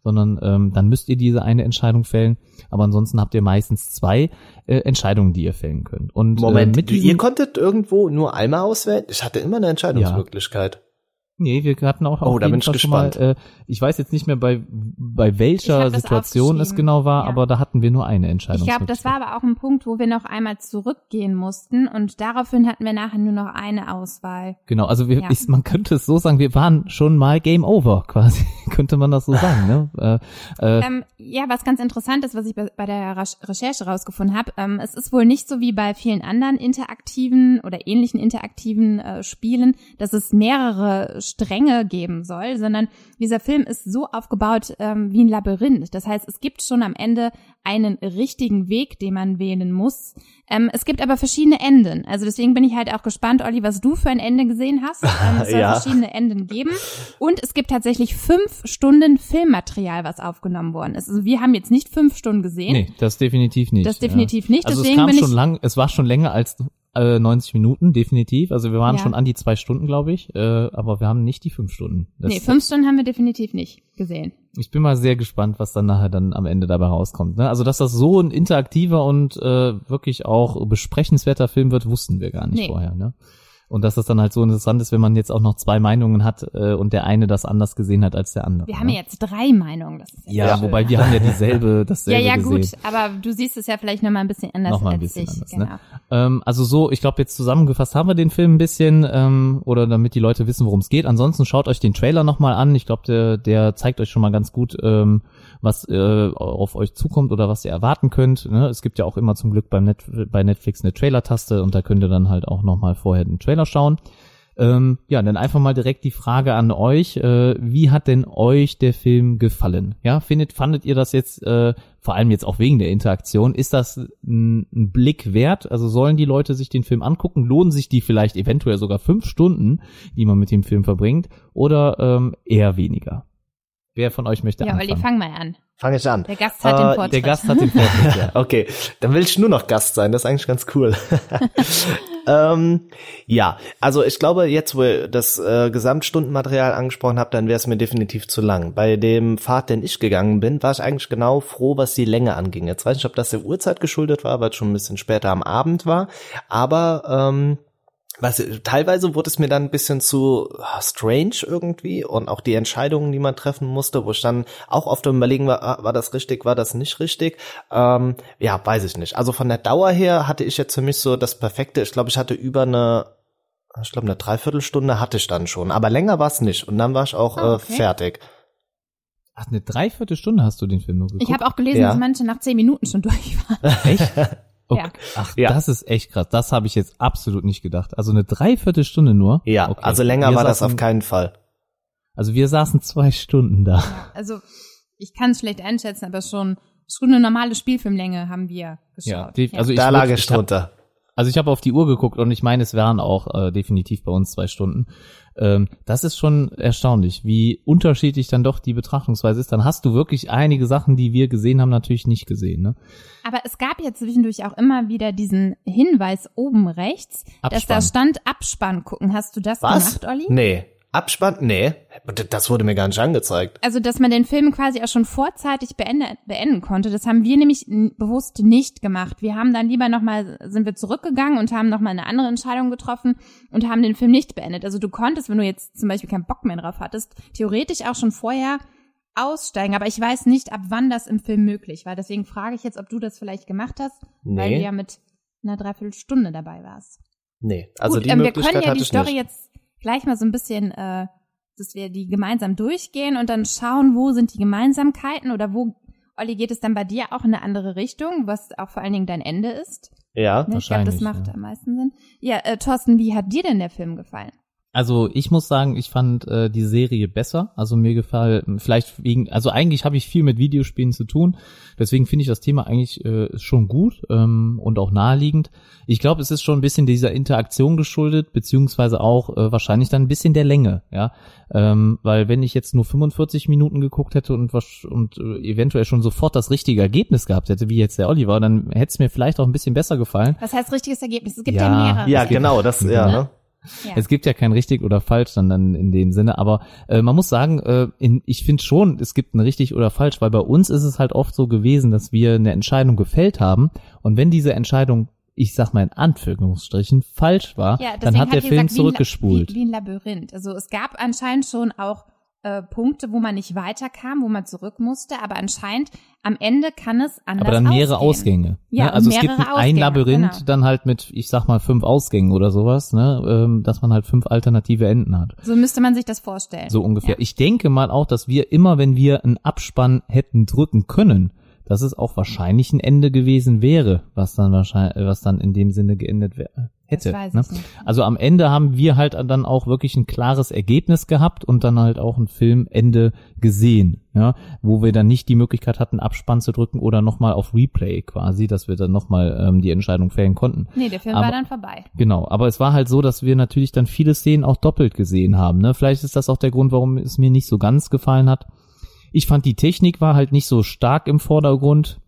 sondern ähm, dann müsst ihr diese eine Entscheidung fällen. Aber ansonsten habt ihr meistens zwei äh, Entscheidungen, die ihr fällen könnt. Und Moment, äh, mit ihr konntet irgendwo nur einmal auswählen? Ich hatte immer eine Entscheidungsmöglichkeit. Nee, wir hatten auch Oh, auf da jeden bin ich Fall schon mal, gespannt. äh, ich weiß jetzt nicht mehr bei bei Ich welcher Situation es genau war, Ja. aber da hatten wir nur eine Ich Entscheidung. glaube, das war aber auch ein Punkt, wo wir noch einmal zurückgehen mussten und daraufhin hatten wir nachher nur noch eine Auswahl. Genau, also wir, Ja. ich, man könnte es so sagen, wir waren schon mal Game Over, quasi, könnte man das so sagen, ne? Äh, äh, Ähm, ja, was ganz interessant ist, was ich bei, bei der Recherche rausgefunden habe, ähm, es ist wohl nicht so wie bei vielen anderen interaktiven oder ähnlichen interaktiven äh, Spielen, dass es mehrere Stränge geben soll, sondern dieser Film ist so aufgebaut ähm, wie ein Labyrinth. Das heißt, es gibt schon am Ende einen richtigen Weg, den man wählen muss. Ähm, es gibt aber verschiedene Enden. Also deswegen bin ich halt auch gespannt, Olli, was du für ein Ende gesehen hast. Ähm, es soll Ja. verschiedene Enden geben. Und es gibt tatsächlich fünf Stunden Filmmaterial, was aufgenommen worden ist. Also wir haben jetzt nicht fünf Stunden gesehen. nee, das definitiv nicht. Das definitiv nicht, Also deswegen es kam bin schon ich- lang, es war schon länger als äh, 90 Minuten, definitiv. Also wir waren Ja. schon an die zwei Stunden, glaube ich, äh, aber wir haben nicht die fünf Stunden. Das, nee, fünf Stunden haben wir definitiv nicht gesehen. Ich bin mal sehr gespannt, was dann nachher dann am Ende dabei rauskommt. Ne? Also dass das so ein interaktiver und äh, wirklich auch besprechenswerter Film wird, wussten wir gar nicht Nee. vorher. Ne? Und dass das dann halt so interessant ist, wenn man jetzt auch noch zwei Meinungen hat äh, und der eine das anders gesehen hat als der andere. Wir haben ne? ja jetzt drei Meinungen. Das ist ja, ja, schön. wobei wir haben ja dieselbe, dasselbe ja, ja, gesehen. gut, aber du siehst es ja vielleicht noch mal ein bisschen anders Noch mal ein bisschen ich. anders, genau. ne? Ähm, also so, ich glaube jetzt zusammengefasst haben wir den Film ein bisschen ähm, oder damit die Leute wissen, worum es geht. Ansonsten schaut euch den Trailer nochmal an. Ich glaube, der, der zeigt euch schon mal ganz gut, ähm, was äh, auf euch zukommt oder was ihr erwarten könnt. Ne? Es gibt ja auch immer zum Glück beim Net bei Netflix eine Trailer-Taste und da könnt ihr dann halt auch nochmal vorher den Trailer schauen. Ähm, ja, dann einfach mal direkt die Frage an euch. Äh, wie hat denn euch der Film gefallen? Ja, findet, fandet ihr das jetzt, äh, vor allem jetzt auch wegen der Interaktion, ist das ein, ein Blick wert? Also sollen die Leute sich den Film angucken? Lohnen sich die vielleicht eventuell sogar fünf Stunden, die man mit dem Film verbringt? Oder ähm, eher weniger? Wer von euch möchte Ja, Olli, anfangen? fang mal an. Fange ich an. Der Gast hat Äh, den Vortritt. der Gast hat den Vortritt, ja. Okay, dann will ich nur noch Gast sein. Das ist eigentlich ganz cool. ähm, ja, also ich glaube, jetzt, wo ihr das äh, Gesamtstundenmaterial angesprochen habt, dann wäre es mir definitiv zu lang. Bei dem Pfad, den ich gegangen bin, war ich eigentlich genau froh, was die Länge anging. Jetzt weiß ich nicht, ob das der Uhrzeit geschuldet war, weil es schon ein bisschen später am Abend war. Aber ähm, was, teilweise wurde es mir dann ein bisschen zu ah, strange irgendwie und auch die Entscheidungen, die man treffen musste, wo ich dann auch oft überlegen war, ah, war das richtig, war das nicht richtig? Ähm, ja, weiß ich nicht. Also von der Dauer her hatte ich jetzt für mich so das Perfekte. Ich glaube, ich hatte über eine, ich glaube, eine Dreiviertelstunde hatte ich dann schon, aber länger war es nicht. Und dann war ich auch Ah, äh, okay. fertig. Ach, eine Dreiviertelstunde hast du den Film nur geguckt? Ich habe auch gelesen, Ja. dass manche nach zehn Minuten schon durch waren. Echt? Okay. Ja. Ach, Ja. das ist echt krass. Das habe ich jetzt absolut nicht gedacht. Also eine Dreiviertelstunde nur? Ja, Okay. also länger Wir war das saßen- auf keinen Fall. Also wir saßen zwei Stunden da. Also ich kann es schlecht einschätzen, aber schon schon eine normale Spielfilmlänge haben wir geschaut. die- also ich Da lag ich drunter. Also ich habe auf die Uhr geguckt und ich meine, es wären auch äh, definitiv bei uns zwei Stunden. Ähm, das ist schon erstaunlich, wie unterschiedlich dann doch die Betrachtungsweise ist. Dann hast du wirklich einige Sachen, die wir gesehen haben, natürlich nicht gesehen. Ne? Aber es gab ja zwischendurch auch immer wieder diesen Hinweis oben rechts, dass Abspann. da stand Abspann gucken. Hast du das Was? gemacht, Olli? Nee. Abspann? Nee. Das wurde mir gar nicht angezeigt. Also, dass man den Film quasi auch schon vorzeitig beende, beenden konnte, das haben wir nämlich bewusst nicht gemacht. Wir haben dann lieber nochmal, sind wir zurückgegangen und haben nochmal eine andere Entscheidung getroffen und haben den Film nicht beendet. Also du konntest, wenn du jetzt zum Beispiel keinen Bock mehr drauf hattest, theoretisch auch schon vorher aussteigen. Aber ich weiß nicht, ab wann das im Film möglich war. Deswegen frage ich jetzt, ob du das vielleicht gemacht hast, weil du Nee. ja mit einer Dreiviertelstunde dabei warst. Nee. Also Gut, die ähm, wir Möglichkeit können ja die Story nicht. jetzt gleich mal so ein bisschen, äh, dass wir die gemeinsam durchgehen und dann schauen, wo sind die Gemeinsamkeiten oder wo, Olli, geht es dann bei dir auch in eine andere Richtung, was auch vor allen Dingen dein Ende ist? Ja. Ne? Ich glaube, das Wahrscheinlich, macht ja. am meisten Sinn. Ja, äh, Thorsten, wie hat dir denn der Film gefallen? Also ich muss sagen, ich fand äh, die Serie besser. Also mir gefallen vielleicht wegen, also eigentlich habe ich viel mit Videospielen zu tun. Deswegen finde ich das Thema eigentlich äh, schon gut ähm, und auch naheliegend. Ich glaube, es ist schon ein bisschen dieser Interaktion geschuldet, beziehungsweise auch äh, wahrscheinlich dann ein bisschen der Länge, ja. Ähm, weil wenn ich jetzt nur 45 Minuten geguckt hätte und was und äh, eventuell schon sofort das richtige Ergebnis gehabt hätte, wie jetzt der Oliver, dann hätte es mir vielleicht auch ein bisschen besser gefallen. Was heißt richtiges Ergebnis? Es gibt Ja. ja, mehrere. Ja, genau, das, ja, ne? Ja. Es gibt ja kein richtig oder falsch dann, dann in dem Sinne, aber äh, man muss sagen, äh, in, ich finde schon, es gibt ein richtig oder falsch, weil bei uns ist es halt oft so gewesen, dass wir eine Entscheidung gefällt haben und wenn diese Entscheidung, ich sag mal in Anführungsstrichen, falsch war, Ja, dann hat der ich Film gesagt, wie ein zurückgespult. Wie, wie ein Labyrinth. Also es gab anscheinend schon auch äh, Punkte, wo man nicht weiterkam, wo man zurück musste, aber anscheinend am Ende kann es anders aber dann mehrere ausgehen. Ausgänge. Ja, ne? Also es gibt ein Ausgänge, Labyrinth genau. dann halt mit, ich sag mal, fünf Ausgängen oder sowas, ne? ähm, dass man halt fünf alternative Enden hat. So müsste man sich das vorstellen. So ungefähr. Ja. Ich denke mal auch, dass wir immer, wenn wir einen Abspann hätten drücken können, dass es auch wahrscheinlich ein Ende gewesen wäre, was dann wahrscheinlich, was dann in dem Sinne geendet wär, hätte. Das weiß ne? ich nicht. Also am Ende haben wir halt dann auch wirklich ein klares Ergebnis gehabt und dann halt auch ein Filmende gesehen, ja, wo wir dann nicht die Möglichkeit hatten, Abspann zu drücken oder nochmal auf Replay quasi, dass wir dann nochmal ähm, die Entscheidung fällen konnten. Nee, der Film Aber- war dann vorbei. Genau, aber es war halt so, dass wir natürlich dann viele Szenen auch doppelt gesehen haben. Ne? Vielleicht ist das auch der Grund, warum es mir nicht so ganz gefallen hat. Ich fand die Technik war halt nicht so stark im Vordergrund.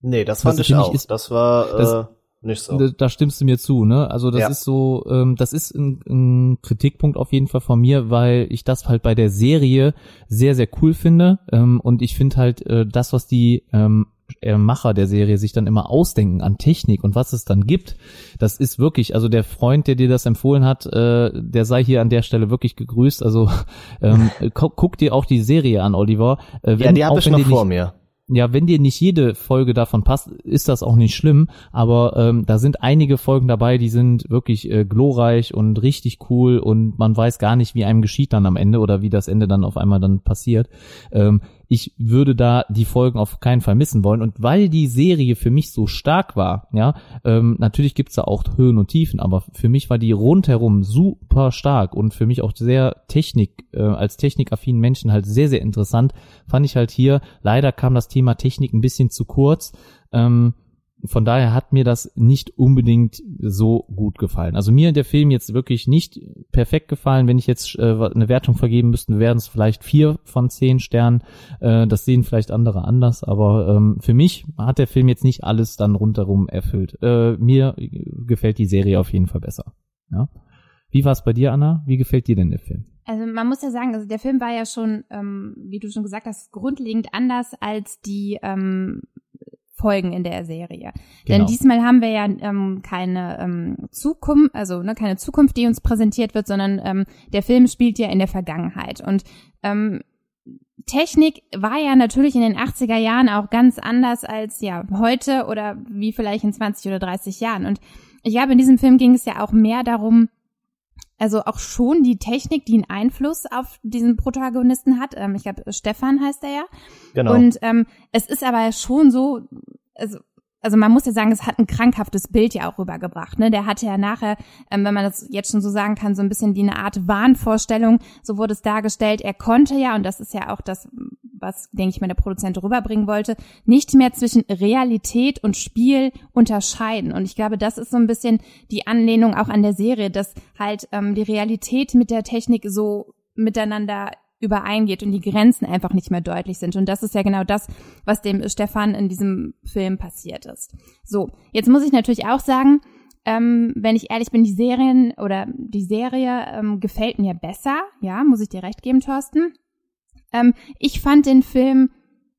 Nee, das fand ich finde ich auch. ist- das war äh, das- nicht so. Da, stimmst du mir zu, ne? Also das Ja. ist so, ähm, das ist ein, ein Kritikpunkt auf jeden Fall von mir, weil ich das halt bei der Serie sehr, sehr cool finde. Ähm, und ich finde halt äh, das, was die ähm, äh, Macher der Serie sich dann immer ausdenken an Technik und was es dann gibt, das ist wirklich, also der Freund, der dir das empfohlen hat, äh, der sei hier an der Stelle wirklich gegrüßt. Also ähm, gu guck dir auch die Serie an, Oliver. Äh, ja, wenn- die auch habe ich noch dir vor nicht, mir. ja, wenn dir nicht jede Folge davon passt, ist das auch nicht schlimm. Aber ähm, da sind einige Folgen dabei, die sind wirklich äh, glorreich und richtig cool und man weiß gar nicht, wie einem geschieht dann am Ende oder wie das Ende dann auf einmal dann passiert. Ähm, ich würde da die Folgen auf keinen Fall missen wollen. Und weil die Serie für mich so stark war, ja, ähm, natürlich gibt's da auch Höhen und Tiefen, aber für mich war die rundherum super stark und für mich auch sehr Technik, äh, als technikaffinen Menschen halt sehr, sehr interessant, fand ich halt hier, leider kam das Thema Technik ein bisschen zu kurz. Ähm, von daher hat mir das nicht unbedingt so gut gefallen. Also mir der Film jetzt wirklich nicht perfekt gefallen. Wenn ich jetzt äh, eine Wertung vergeben müsste, wären es vielleicht vier von zehn Sternen. Äh, das sehen vielleicht andere anders, aber ähm, für mich hat der Film jetzt nicht alles dann rundherum erfüllt. Äh, mir gefällt die Serie auf jeden Fall besser. Ja? Wie war es bei dir, Anna? Wie gefällt dir denn der Film? Also man muss ja sagen, also der Film war ja schon, ähm, wie du schon gesagt hast, grundlegend anders als die ähm, Folgen in der Serie. Denn Genau. diesmal haben wir ja ähm, keine ähm, Zukunft, also ne, keine Zukunft, die uns präsentiert wird, sondern ähm, der Film spielt ja in der Vergangenheit. Und ähm, Technik war ja natürlich in den 80er Jahren auch ganz anders als ja heute oder wie vielleicht in 20 oder 30 Jahren. Und ich glaube, in diesem Film ging es ja auch mehr darum, also auch schon die Technik, die einen Einfluss auf diesen Protagonisten hat. Ähm, ich glaube, Stefan heißt er ja. Genau. Und ähm, es ist aber schon so, also, also man muss ja sagen, es hat ein krankhaftes Bild ja auch rübergebracht. Ne? Der hatte ja nachher, ähm, wenn man das jetzt schon so sagen kann, so ein bisschen wie eine Art Wahnvorstellung. So wurde es dargestellt. Er konnte ja, und das ist ja auch das, was, denke ich mal, der Produzent rüberbringen wollte, nicht mehr zwischen Realität und Spiel unterscheiden. Und ich glaube, das ist so ein bisschen die Anlehnung auch an der Serie, dass halt ähm, die Realität mit der Technik so miteinander übereingeht und die Grenzen einfach nicht mehr deutlich sind. Und das ist ja genau das, was dem Stefan in diesem Film passiert ist. So, jetzt muss ich natürlich auch sagen, ähm, wenn ich ehrlich bin, die Serien oder die Serie ähm, gefällt mir besser. Ja, muss ich dir recht geben, Thorsten. Ähm, ich fand den Film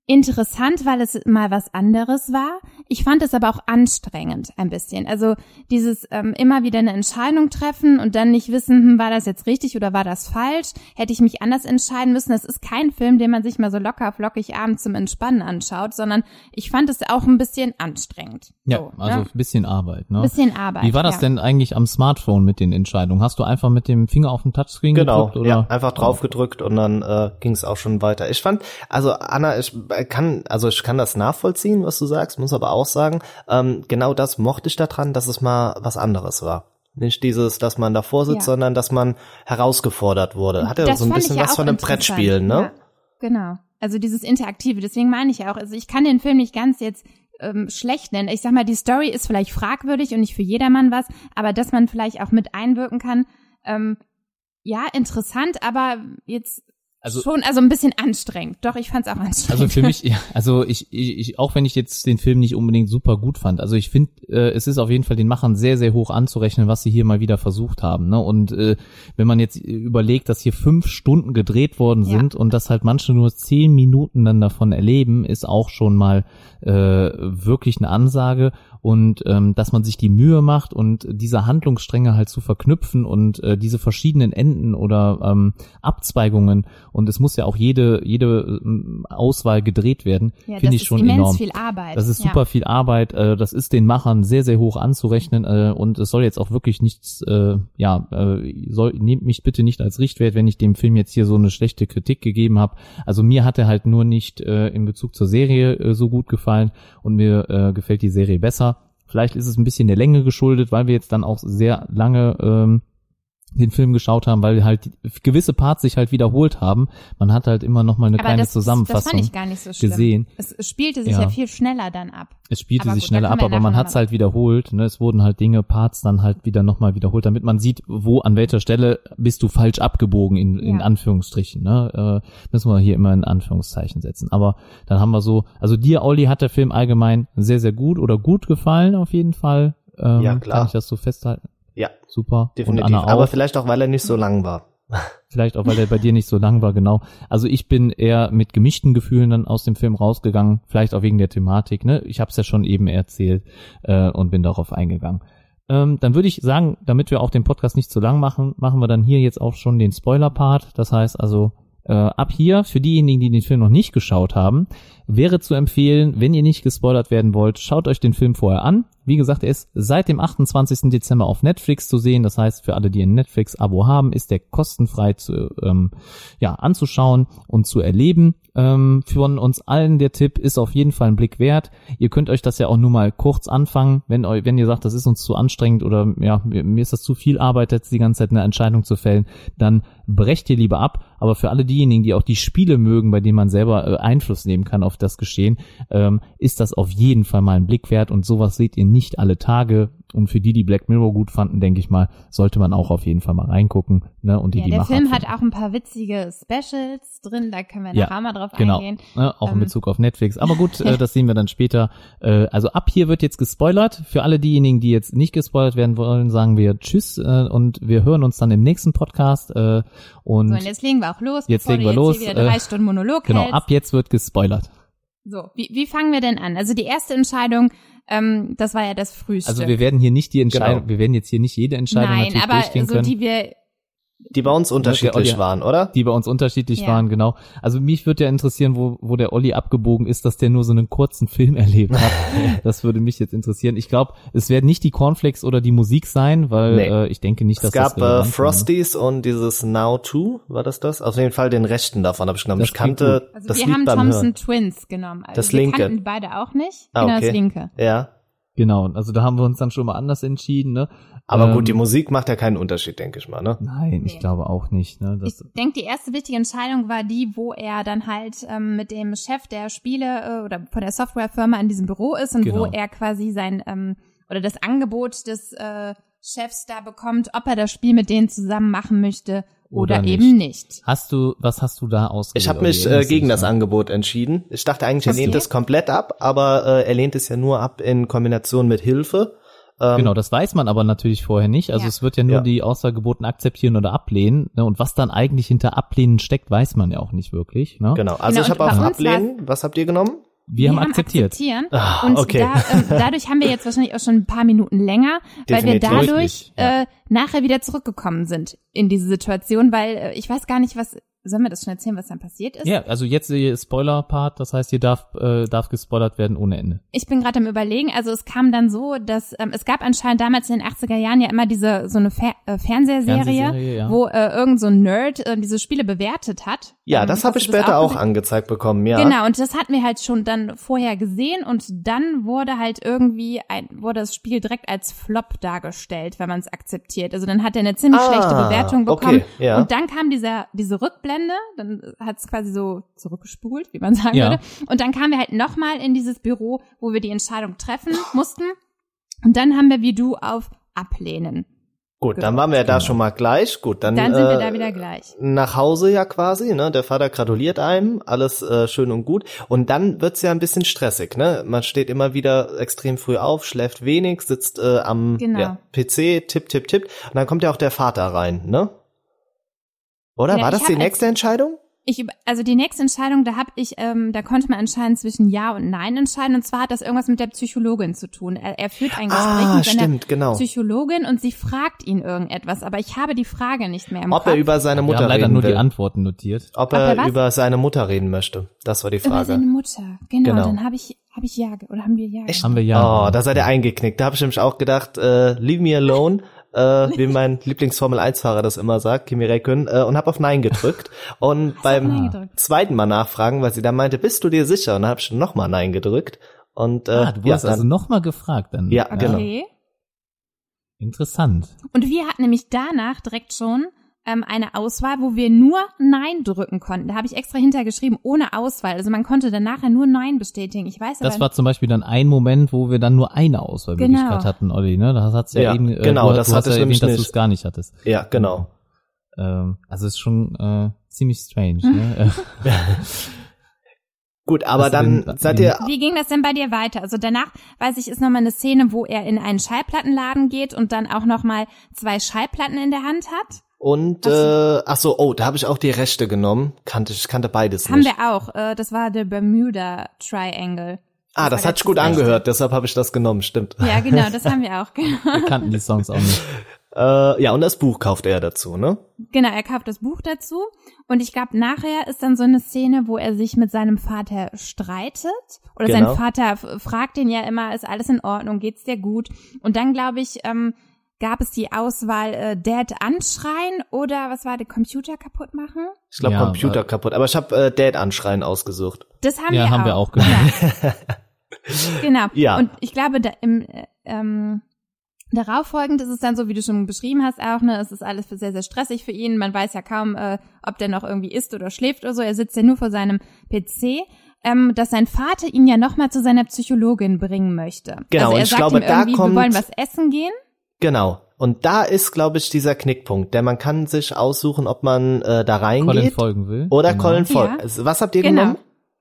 interessant, weil es mal was anderes war. Ich fand es aber auch anstrengend ein bisschen. Also dieses ähm, immer wieder eine Entscheidung treffen und dann nicht wissen, hm, war das jetzt richtig oder war das falsch? Hätte ich mich anders entscheiden müssen? Das ist kein Film, den man sich mal so locker flockig abends zum Entspannen anschaut, sondern ich fand es auch ein bisschen anstrengend. Ja, so, also ne? ein bisschen Arbeit. Ne? bisschen Arbeit. Wie war das ja. denn eigentlich am Smartphone mit den Entscheidungen? Hast du einfach mit dem Finger auf den Touchscreen Genau, gedrückt? Oder? ja, einfach drauf gedrückt und dann äh, ging es auch schon weiter. Ich fand, also Anna, ich kann, also ich kann das nachvollziehen, was du sagst, muss aber auch sagen, ähm, genau das mochte ich daran, dass es mal was anderes war. Nicht dieses, dass man davor sitzt, Ja. sondern dass man herausgefordert wurde. Hat ja so ein bisschen ja was von einem. Brettspiel, ne? Ja, genau. Also dieses Interaktive. Deswegen meine ich ja auch, also ich kann den Film nicht ganz jetzt ähm, schlecht nennen. Ich sag mal, die Story ist vielleicht fragwürdig und nicht für jedermann was, aber dass man vielleicht auch mit einwirken kann, ähm, ja, interessant, aber jetzt Also- schon, also ein bisschen anstrengend. Doch, ich fand's auch anstrengend. Also für mich, ja, also ich, ich, ich, auch wenn ich jetzt den Film nicht unbedingt super gut fand, also ich finde, äh, es ist auf jeden Fall den Machern sehr, sehr hoch anzurechnen, was sie hier mal wieder versucht haben. Ne? Und äh, wenn man jetzt überlegt, dass hier fünf Stunden gedreht worden Ja. sind und dass halt manche nur zehn Minuten dann davon erleben, ist auch schon mal äh, wirklich eine Ansage. Und ähm, dass man sich die Mühe macht und diese Handlungsstränge halt zu verknüpfen und äh, diese verschiedenen Enden oder ähm, Abzweigungen und es muss ja auch jede jede ähm, Auswahl gedreht werden, ja, finde das ich ist schon immens enorm. viel Arbeit. Das ist ja. super viel Arbeit. Äh, das ist den Machern sehr, sehr hoch anzurechnen. Äh, und es soll jetzt auch wirklich nichts, äh, ja, äh, soll, nehmt mich bitte nicht als Richtwert, wenn ich dem Film jetzt hier so eine schlechte Kritik gegeben habe. Also mir hat er halt nur nicht äh, in Bezug zur Serie äh, so gut gefallen und mir äh, gefällt die Serie besser. Vielleicht ist es ein bisschen der Länge geschuldet, weil wir jetzt dann auch sehr lange ähm, den Film geschaut haben, weil halt gewisse Parts sich halt wiederholt haben. Man hat halt immer noch mal eine aber kleine das, das Zusammenfassung fand ich gar nicht so schlimm. gesehen. Es spielte sich Ja. ja, viel schneller dann ab. Es spielte Aber sich gut, schneller ab, aber man hat es noch mal- halt wiederholt. Ne? Es wurden halt Dinge, Parts dann halt wieder nochmal wiederholt, damit man sieht, wo, an welcher Stelle bist du falsch abgebogen, in, in Ja. Anführungsstrichen. Ne? Äh, müssen wir hier immer in Anführungszeichen setzen. Aber dann haben wir so, also dir, Olli, hat der Film allgemein sehr, sehr gut oder gut gefallen auf jeden Fall. Ähm, Ja, klar. Kann ich das so festhalten? Ja, Super. definitiv. Und Anna auch. Aber vielleicht auch, weil er nicht so lang war. Vielleicht auch, weil der bei dir nicht so lang war, genau. Also ich bin eher mit gemischten Gefühlen dann aus dem Film rausgegangen, vielleicht auch wegen der Thematik. Ne? Ich habe es ja schon eben erzählt äh, und bin darauf eingegangen. Ähm, dann würde ich sagen, damit wir auch den Podcast nicht zu lang machen, machen wir dann hier jetzt auch schon den Spoiler-Part. Das heißt also, äh, ab hier, für diejenigen, die den Film noch nicht geschaut haben, wäre zu empfehlen, wenn ihr nicht gespoilert werden wollt, schaut euch den Film vorher an. Wie gesagt, er ist seit dem 28. Dezember auf Netflix zu sehen. Das heißt, für alle, die ein Netflix-Abo haben, ist der kostenfrei zu, ähm, ja, anzuschauen und zu erleben. Ähm, von uns allen der Tipp ist auf jeden Fall ein Blick wert. Ihr könnt euch das ja auch nur mal kurz anfangen, wenn, wenn ihr sagt, das ist uns zu anstrengend oder ja, mir, mir ist das zu viel Arbeit, jetzt die ganze Zeit eine Entscheidung zu fällen, dann brecht ihr lieber ab. Aber für alle diejenigen, die auch die Spiele mögen, bei denen man selber äh, Einfluss nehmen kann auf das Geschehen, ähm, ist das auf jeden Fall mal ein Blick wert und sowas seht ihr nicht alle Tage. Und für die, die Black Mirror gut fanden, denke ich mal, sollte man auch auf jeden Fall mal reingucken. Ne? Und die, Ja, die der Macher Film finden. hat auch ein paar witzige Specials drin, da können wir Ja, nachher mal drauf Genau, eingehen. ne, auch in Ähm. Bezug auf Netflix. Aber gut, äh, das sehen wir dann später. Äh, also ab hier wird jetzt gespoilert. Für alle diejenigen, die jetzt nicht gespoilert werden wollen, sagen wir Tschüss äh, und wir hören uns dann im nächsten Podcast. Äh, und So, und jetzt legen wir auch los, Jetzt legen wir jetzt los, hier wieder drei äh, Stunden Monolog genau, hältst. ab jetzt wird gespoilert. So, wie, wie fangen wir denn an? Also die erste Entscheidung, ähm, das war ja das Frühstück. Also wir werden hier nicht die Entscheidung, Genau. wir werden jetzt hier nicht jede Entscheidung Nein, natürlich aber durchgehen so können. die wir Die bei uns unterschiedlich Olli- waren, oder? die bei uns unterschiedlich Ja. waren, genau. Also mich würde ja interessieren, wo, wo der Olli abgebogen ist, dass der nur so einen kurzen Film erlebt hat. das würde mich jetzt interessieren. Ich glaube, es werden nicht die Cornflakes oder die Musik sein, weil Nee. äh, ich denke nicht, dass Es gab das äh. Frosties und dieses Now 2, war das das? Auf jeden Fall den rechten davon habe ich genommen. Das ich kannte also das wir Lied haben beim Thompson Hören. Twins genommen. Also Das wir linke. kannten beide auch nicht. Ah, genau okay. das linke. Ja, Genau, also da haben wir uns dann schon mal anders entschieden, ne? aber Ähm, gut, die Musik macht ja keinen Unterschied, denke ich mal, ne? Nein, ich Nee. glaube auch nicht, ne? Ich Das, denke, die erste wichtige Entscheidung war die, wo er dann halt ähm, mit dem Chef der Spiele äh, oder von der Softwarefirma in diesem Büro ist und wo Genau. er quasi sein ähm, oder das Angebot des äh, Chefs da bekommt, ob er das Spiel mit denen zusammen machen möchte oder, Oder nicht. eben nicht. hast du, was hast du da ausgewählt? Ich habe mich äh, gegen das? Angebot entschieden. Ich dachte eigentlich, er lehnt es komplett ab, aber äh, er lehnt es ja nur ab in Kombination mit Hilfe. Ähm, Genau, das weiß man aber natürlich vorher nicht. Also Ja. es wird ja nur Ja. die Aussage geboten, akzeptieren oder ablehnen. Ne? Und was dann eigentlich hinter Ablehnen steckt, weiß man ja auch nicht wirklich. Ne? Genau, also Genau, ich habe uns Ablehnen, was habt ihr genommen? Wir, haben akzeptiert. Akzeptieren. Ah, und okay. da, ähm, dadurch haben wir jetzt wahrscheinlich auch schon ein paar Minuten länger, weil wir dadurch ja. äh, nachher wieder zurückgekommen sind in diese Situation, weil äh, ich weiß gar nicht, was Sollen wir das schon erzählen, was dann passiert ist? Ja, also jetzt der Spoiler-Part, das heißt, hier darf, äh, darf gespoilert werden ohne Ende. Ich bin gerade am überlegen, also es kam dann so, dass ähm, es gab anscheinend damals in den 80er Jahren ja immer diese so eine Fer äh, Fernsehserie, Fernsehserie, ja. wo äh, irgend so ein Nerd äh, diese Spiele bewertet hat. Ja, Ähm, das habe ich später auch gesehen? angezeigt bekommen, ja. Genau, und das hatten wir halt schon dann vorher gesehen und dann wurde halt irgendwie ein, wurde das Spiel direkt als Flop dargestellt, wenn man es akzeptiert. Also dann hat er eine ziemlich Ah, schlechte Bewertung bekommen. okay, ja. Und dann kam dieser, diese Rückblende, dann hat es quasi so zurückgespult, wie man sagen Ja. würde. Und dann kamen wir halt nochmal in dieses Büro, wo wir die Entscheidung treffen mussten. Und dann haben wir wie du auf Ablehnen. Gut, dann waren wir ja da schon mal gleich. Gut, dann, Dann sind äh, wir da wieder gleich. nach Hause ja quasi, ne? Der Vater gratuliert einem, alles äh, schön und gut. Und dann wird's ja ein bisschen stressig, ne? Man steht immer wieder extrem früh auf, schläft wenig, sitzt äh, am Genau. ja, PC, tipp, tipp, tipp. Und dann kommt ja auch der Vater rein, ne? Oder? Ja, War das die als- nächste Entscheidung? Ich, über- also die nächste Entscheidung, da habe ich, ähm, da konnte man anscheinend zwischen Ja und Nein entscheiden. Und zwar hat das irgendwas mit der Psychologin zu tun. Er, er führt ein Gespräch Ah, mit seiner genau. Psychologin und sie fragt ihn irgendetwas. Aber ich habe die Frage nicht mehr im Ob Kopf. er über seine Wir Mutter haben leider reden nur will. die Antworten notiert. Ob Ob er er über seine Mutter reden möchte. Das war die über Frage. seine Mutter. Genau, Genau. dann habe ich, habe ich Ja, oder haben wir Ja Echt? Haben wir ja. Oh, da seid ihr eingeknickt. Da habe ich nämlich auch gedacht, äh, leave me alone, äh, wie mein Lieblings-Formel-1-Fahrer das immer sagt, Kimi Räikkönen, äh, und habe auf Nein gedrückt. Und beim gedrückt? zweiten Mal nachfragen, weil sie dann meinte, bist du dir sicher? Und dann habe ich nochmal Nein gedrückt. Und äh, Ah, du ja, wurdest also dann, nochmal gefragt dann. Ja, genau. Okay. Interessant. Und wir hatten nämlich danach direkt schon ähm, eine Auswahl, wo wir nur Nein drücken konnten. Da habe ich extra hintergeschrieben, ohne Auswahl. Also man konnte dann nachher nur Nein bestätigen. Ich weiß aber Das war zum Beispiel dann ein Moment, wo wir dann nur eine Auswahlmöglichkeit Genau. hatten, Olli, ne? Das hat's ja, Ja, eben, äh, genau, du, das du hast ja erwähnt, nämlich dass du nicht. es gar nicht hattest. ja, genau. Ähm, also ist schon äh, ziemlich strange, ne? Gut, aber dann den- seid ihr Wie ging das denn bei dir weiter? Also danach, weiß ich, ist nochmal eine Szene, wo er in einen Schallplattenladen geht und dann auch nochmal zwei Schallplatten in der Hand hat. Und äh, ach so, oh, da habe ich auch die Rechte genommen. Kannte ich kannte beides Haben nicht. wir auch. Äh, das war der Bermuda Triangle. ah, das war hat sich gut Rechte. angehört, deshalb habe ich das genommen, stimmt. Ja, genau, das haben wir auch. Genau. wir kannten die Songs auch nicht. Äh, ja, und das Buch kauft er dazu, ne? Genau, er kauft das Buch dazu. Und ich glaube, nachher ist dann so eine Szene, wo er sich mit seinem Vater streitet. Oder Genau. sein Vater fragt ihn ja immer, ist alles in Ordnung, geht's dir gut? Und dann, glaube ich, ähm, gab es die Auswahl äh, Dad anschreien oder was war, der Computer kaputt machen? Ich glaube Ja, Computer aber- kaputt. Aber ich habe äh, Dad anschreien ausgesucht. Das haben Ja, wir haben auch. wir auch gemacht. Ja. genau. Ja. Und ich glaube, da, im, äh, ähm, darauffolgend ist es dann so, wie du schon beschrieben hast, auch, ne, es ist alles sehr, sehr stressig für ihn. Man weiß ja kaum, äh, ob der noch irgendwie isst oder schläft oder so. Er sitzt ja nur vor seinem PC. Ähm, dass sein Vater ihn ja nochmal zu seiner Psychologin bringen möchte. Genau, also und er ich sagt glaube, ihm da irgendwie, kommt- wir wollen was essen gehen. Genau. Und da ist, glaube ich, dieser Knickpunkt, denn man kann sich aussuchen, ob man äh, da Colin reingeht folgen will. oder Genau. Colin folgt. Ja. Also, Was habt ihr Genau. genommen?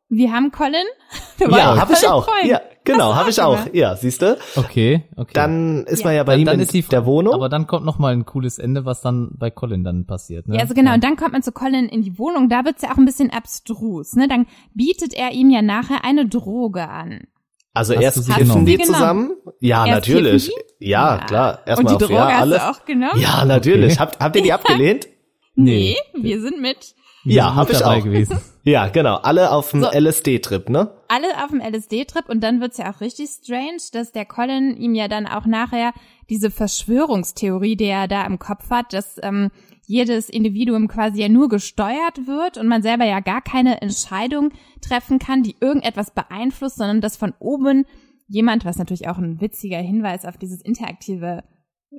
Wir haben Colin. Wir Ja, habe ich Colin auch. folgen. Ja, genau, habe ich auch? Ja, siehst du? Okay, okay. Dann ist Ja. man ja bei dann, ihm dann in ist die der Wohnung. Aber dann kommt noch mal ein cooles Ende, was dann bei Colin dann passiert. Ne? Ja, also genau, und dann kommt man zu Colin in die Wohnung, da wird's ja auch ein bisschen abstrus, ne? Dann bietet er ihm ja nachher eine Droge an. Also Hast erst kiffen genommen? die zusammen? Ja, Erst natürlich. kiffen Ja, klar. Und Erstmal die auf Droge ja, hast alles. du auch genommen? Ja, natürlich. Okay. Habt, habt ihr die abgelehnt? Nee, wir sind mit. Wir Ja, sind hab mit ich auch. gewesen. Ja, genau. Alle auf dem So. LSD-Trip, ne? Alle auf dem LSD-Trip und dann wird's ja auch richtig strange, dass der Colin ihm ja dann auch nachher diese Verschwörungstheorie, die er da im Kopf hat, dass ähm, jedes Individuum quasi ja nur gesteuert wird und man selber ja gar keine Entscheidung treffen kann, die irgendetwas beeinflusst, sondern dass von oben jemand, was natürlich auch ein witziger Hinweis auf dieses interaktive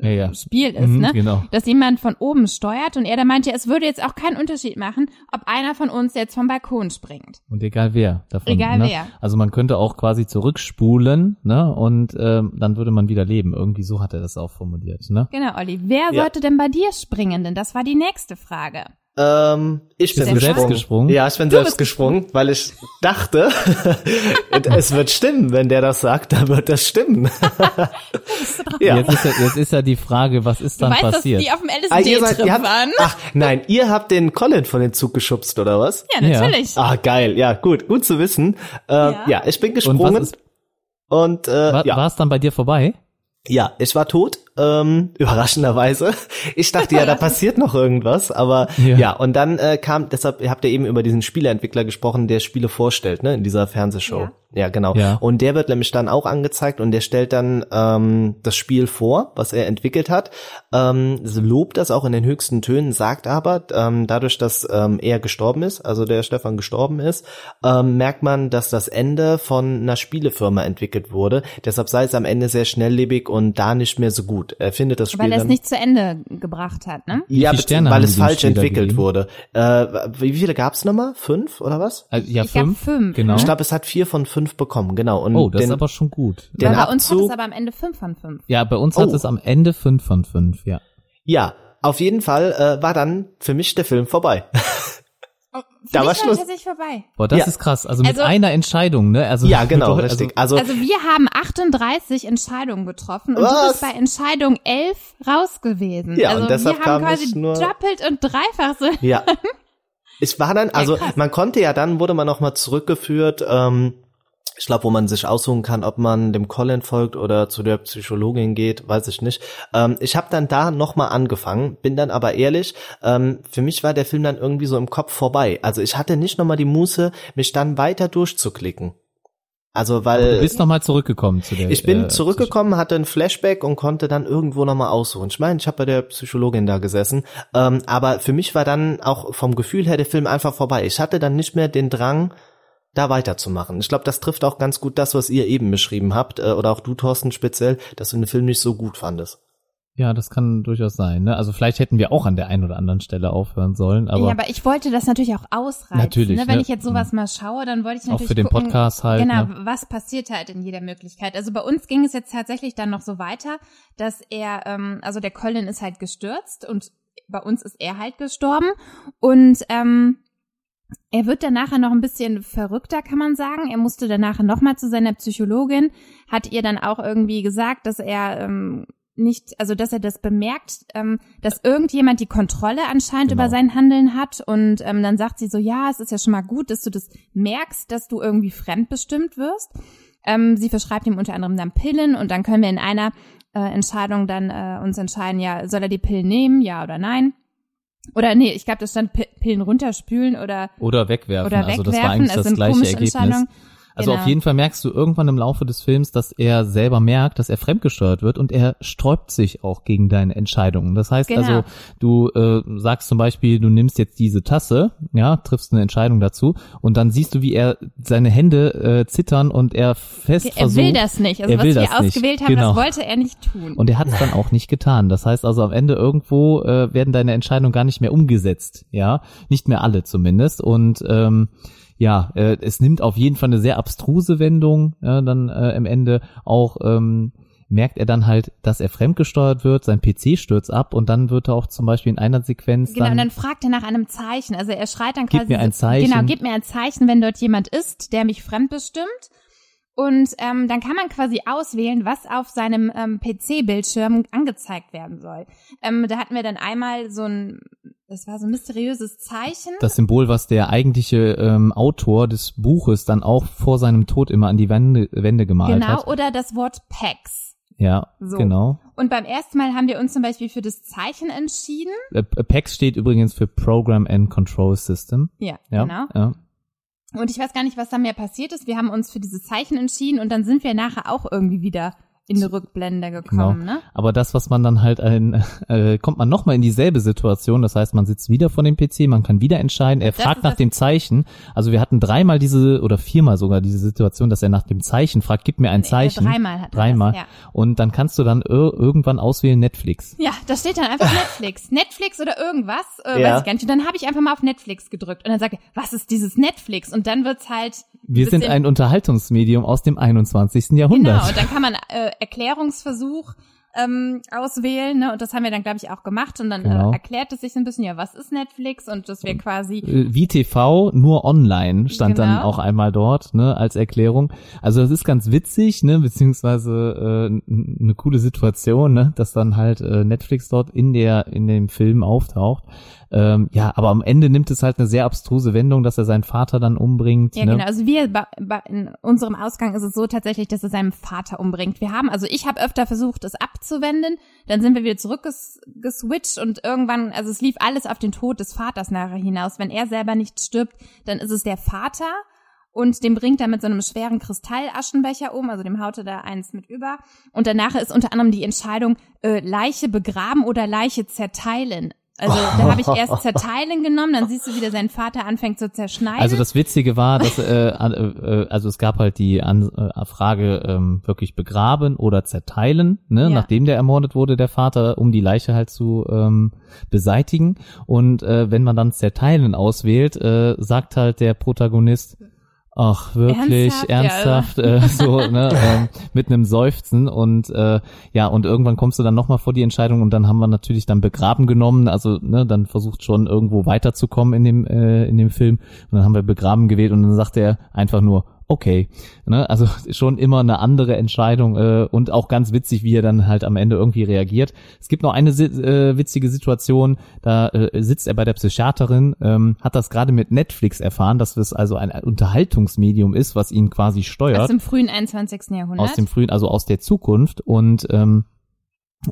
Ja, ja. Spiel ist, Mhm, ne? genau. Dass jemand von oben steuert und er da meinte, es würde jetzt auch keinen Unterschied machen, ob einer von uns jetzt vom Balkon springt. Und egal wer davon. Egal ne? wer. Also man könnte auch quasi zurückspulen, ne? Und ähm, dann würde man wieder leben. Irgendwie so hat er das auch formuliert, ne? Genau, Olli. Wer Ja. sollte denn bei dir springen? Denn das war die nächste Frage. Ähm, ich bin du gesprungen. selbst gesprungen? Ja, ich bin Du selbst gesprungen, weil ich dachte, es wird stimmen, wenn der das sagt, dann wird das stimmen. ja. Jetzt, ist ja, jetzt ist ja die Frage, was ist Du dann weißt, passiert? dass die auf dem Ah, ihr seid, ihr habt, waren? ach, nein, ihr habt den Colin von den Zug geschubst, oder was? Ja, Ja. natürlich. Ah, geil, ja, gut, gut zu wissen. Äh, ja. Ja. ich bin Und gesprungen was ist, und, äh, war, ja, war es dann bei dir vorbei? ja, ich war tot ähm, überraschenderweise. Ich dachte ja, da passiert noch irgendwas, aber Ja. ja, und dann äh, kam, deshalb habt ihr eben über diesen Spieleentwickler gesprochen, der Spiele vorstellt, ne, in dieser Fernsehshow. Ja. Ja, genau. Ja. Und der wird nämlich dann auch angezeigt und der stellt dann ähm, das Spiel vor, was er entwickelt hat, ähm, lobt das auch in den höchsten Tönen, sagt aber, ähm, dadurch, dass ähm, er gestorben ist, also der Stefan gestorben ist, ähm, merkt man, dass das Ende von einer Spielefirma entwickelt wurde. Deshalb sei es am Ende sehr schnelllebig und da nicht mehr so gut. Er findet das Spiel Weil er es nicht zu Ende gebracht hat, ne? ja, weil es falsch Spieler entwickelt gegeben? wurde. Äh, wie viele gab's nochmal? Fünf oder was? Also, ja, Ich fünf. fünf, Genau. ne? Ich glaube, es hat vier von fünf bekommen, genau. Und oh, das den, ist aber schon gut. den bei uns hat Abzug- es aber am Ende fünf von fünf. Ja, bei uns hat Oh. es am Ende fünf von fünf, ja. Ja, auf jeden Fall äh, war dann für mich der Film vorbei. Da war Schluss. tatsächlich vorbei. Boah, das Ja. ist krass. Also mit Also- einer Entscheidung, ne? Also ja, genau, bedeutet- richtig. Also, Also wir haben 38 Entscheidungen getroffen und du bist bei Entscheidung 11 raus gewesen. Ja, also und deshalb wir haben kam quasi nur- doppelt und dreifach so. ja. Es war dann, also krass. man konnte ja dann, wurde man nochmal zurückgeführt, ähm, ich glaube, wo man sich aussuchen kann, ob man dem Colin folgt oder zu der Psychologin geht, weiß ich nicht. Ähm, ich habe dann da nochmal angefangen, bin dann aber ehrlich, ähm, für mich war der Film dann irgendwie so im Kopf vorbei. Also ich hatte nicht nochmal die Muße, mich dann weiter durchzuklicken. Also weil Du bist nochmal zurückgekommen zu der. Ich bin äh, zurückgekommen, hatte ein Flashback und konnte dann irgendwo nochmal aussuchen. Ich meine, ich habe bei der Psychologin da gesessen, ähm, aber für mich war dann auch vom Gefühl her der Film einfach vorbei. Ich hatte dann nicht mehr den Drang, da weiterzumachen. Ich glaube, das trifft auch ganz gut das, was ihr eben beschrieben habt, äh, oder auch du, Thorsten, speziell, dass du den Film nicht so gut fandest. Ja, das kann durchaus sein. Ne? Also vielleicht hätten wir auch an der einen oder anderen Stelle aufhören sollen, aber, ja, aber ich wollte das natürlich auch ausreizen. Natürlich, ne? Wenn ne? ich jetzt sowas mal schaue, dann wollte ich auch natürlich für den gucken, Podcast halt. Genau, Ne? was passiert halt in jeder Möglichkeit. Also bei uns ging es jetzt tatsächlich dann noch so weiter, dass er, ähm, also der Colin ist halt gestürzt und bei uns ist er halt gestorben und ähm, er wird dann nachher noch ein bisschen verrückter, kann man sagen. Er musste dann nachher nochmal zu seiner Psychologin, hat ihr dann auch irgendwie gesagt, dass er ähm, nicht, also dass er das bemerkt, ähm, dass irgendjemand die Kontrolle anscheinend Genau. über sein Handeln hat und ähm, dann sagt sie so, ja, es ist ja schon mal gut, dass du das merkst, dass du irgendwie fremdbestimmt wirst. Ähm, sie verschreibt ihm unter anderem dann Pillen und dann können wir in einer äh, Entscheidung dann äh, uns entscheiden, ja, soll er die Pillen nehmen, ja oder nein? Oder nee, ich glaube, da stand P Pillen runterspülen oder Oder wegwerfen. oder also wegwerfen. das war eigentlich es das gleiche Ergebnis. Also Genau. auf jeden Fall merkst du irgendwann im Laufe des Films, dass er selber merkt, dass er fremdgesteuert wird und er sträubt sich auch gegen deine Entscheidungen. Das heißt Genau. also, du äh, sagst zum Beispiel, du nimmst jetzt diese Tasse, ja, triffst eine Entscheidung dazu und dann siehst du, wie er seine Hände äh, zittern und er fest Er versucht. will das nicht. Also er was will wir ausgewählt haben, Genau. das wollte er nicht tun. Und er hat es dann auch nicht getan. Das heißt also am Ende irgendwo äh, werden deine Entscheidungen gar nicht mehr umgesetzt, ja, nicht mehr alle zumindest. Und ähm, ja, äh, es nimmt auf jeden Fall eine sehr abstruse Wendung. Ja, dann äh, im Ende auch ähm, merkt er dann halt, dass er fremdgesteuert wird, sein PC stürzt ab und dann wird er auch zum Beispiel in einer Sequenz Genau, und dann, dann fragt er nach einem Zeichen. Also er schreit dann Gib quasi. mir ein so- Zeichen. Genau, gib mir ein Zeichen, wenn dort jemand ist, der mich fremdbestimmt. Und ähm, dann kann man quasi auswählen, was auf seinem ähm, PC-Bildschirm angezeigt werden soll. Ähm, da hatten wir dann einmal so ein, das war so ein mysteriöses Zeichen. das Symbol, was der eigentliche ähm, Autor des Buches dann auch vor seinem Tod immer an die Wände, Wände gemalt genau, hat. oder das Wort PAX. Ja, So. genau. Und beim ersten Mal haben wir uns zum Beispiel für das Zeichen entschieden. Äh, PAX steht übrigens für Program and Control System. Ja, Ja, genau. ja. Und ich weiß gar nicht, was da mehr passiert ist. Wir haben uns für dieses Zeichen entschieden und dann sind wir nachher auch irgendwie wieder in eine Rückblende gekommen, Genau. ne? Aber das, was man dann halt ein, äh, kommt man nochmal in dieselbe Situation. Das heißt, man sitzt wieder vor dem PC, man kann wieder entscheiden. Er Das fragt nach dem Zeichen. Also wir hatten dreimal diese oder viermal sogar diese Situation, dass er nach dem Zeichen fragt, gib mir ein Nee, Zeichen. Dreimal hat Dreimal. Das, ja. Und dann kannst du dann ir irgendwann auswählen Netflix. ja, da steht dann einfach Netflix. Netflix oder irgendwas, äh, Ja. weiß ich gar nicht. Und dann habe ich einfach mal auf Netflix gedrückt und dann sage ich, was ist dieses Netflix? Und dann wird's halt Wir sind ein Unterhaltungsmedium aus dem 21. Jahrhundert. Genau, und dann kann man äh, Erklärungsversuch ähm, auswählen, ne? Und das haben wir dann, glaube ich, auch gemacht. Und dann Genau. äh, erklärt es sich ein bisschen, ja, was ist Netflix? Und dass wir quasi Äh, wie TV, nur online stand dann Genau. auch einmal dort, ne, als Erklärung. Also das ist ganz witzig, ne, beziehungsweise äh, eine coole Situation, ne, dass dann halt äh, Netflix dort in der in dem Film auftaucht. Ähm, ja, aber am Ende nimmt es halt eine sehr abstruse Wendung, dass er seinen Vater dann umbringt. Ja, ne? genau. Also wir in unserem Ausgang ist es so tatsächlich, dass er seinen Vater umbringt. Wir haben, also ich habe öfter versucht, es abzuwenden. Dann sind wir wieder zurückgeswitcht und irgendwann, also es lief alles auf den Tod des Vaters nachher hinaus. Wenn er selber nicht stirbt, dann ist es der Vater und dem bringt er mit so einem schweren Kristallaschenbecher um, also dem haute da eins mit über. Und danach ist unter anderem die Entscheidung, äh, Leiche begraben oder Leiche zerteilen. Also da habe ich erst zerteilen genommen, dann siehst du, wie der sein Vater anfängt zu zerschneiden. Also das Witzige war, dass äh, an- äh, also es gab halt die An äh, Frage ähm, wirklich begraben oder zerteilen, ne, Ja. nachdem der ermordet wurde, der Vater, um die Leiche halt zu ähm, beseitigen. Und äh, wenn man dann zerteilen auswählt, äh, sagt halt der Protagonist Ach, wirklich, Ernsthaft? ernsthaft, Ja. äh, so, ne, ähm, mit einem Seufzen und äh, ja, und irgendwann kommst du dann nochmal vor die Entscheidung und dann haben wir natürlich dann begraben genommen, also ne, dann versucht schon irgendwo weiterzukommen in dem, äh, in dem Film. Und dann haben wir begraben gewählt und dann sagt er einfach nur, okay, ne, also schon immer eine andere Entscheidung äh, und auch ganz witzig, wie er dann halt am Ende irgendwie reagiert. Es gibt noch eine äh, witzige Situation, da äh, sitzt er bei der Psychiaterin, ähm, hat das gerade mit Netflix erfahren, dass es also ein Unterhaltungsmedium ist, was ihn quasi steuert aus dem frühen 21. Jahrhundert. aus dem frühen, also aus der Zukunft und ähm,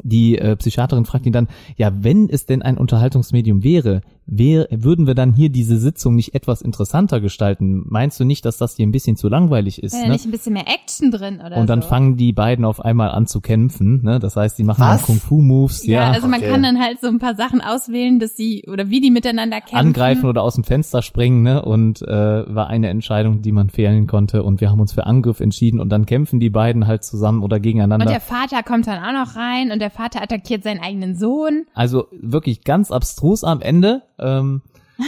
die äh, Psychiaterin fragt ihn dann, ja, wenn es denn ein Unterhaltungsmedium wäre, wär, würden wir dann hier diese Sitzung nicht etwas interessanter gestalten? Meinst du nicht, dass das hier ein bisschen zu langweilig ist? Wäre ja Ne? nicht ein bisschen mehr Action drin oder Und dann so? fangen die beiden auf einmal an zu kämpfen, ne? Das heißt, die machen Was? dann Kung-Fu-Moves, ja, ja, also man okay. kann dann halt so ein paar Sachen auswählen, dass sie oder wie die miteinander kämpfen. angreifen oder aus dem Fenster springen, ne? Und äh, war eine Entscheidung, die man fehlen konnte. Und wir haben uns für Angriff entschieden und dann kämpfen die beiden halt zusammen oder gegeneinander. Und der Vater kommt dann auch noch rein und der Vater attackiert seinen eigenen Sohn. Also wirklich ganz abstrus am Ende. Ähm,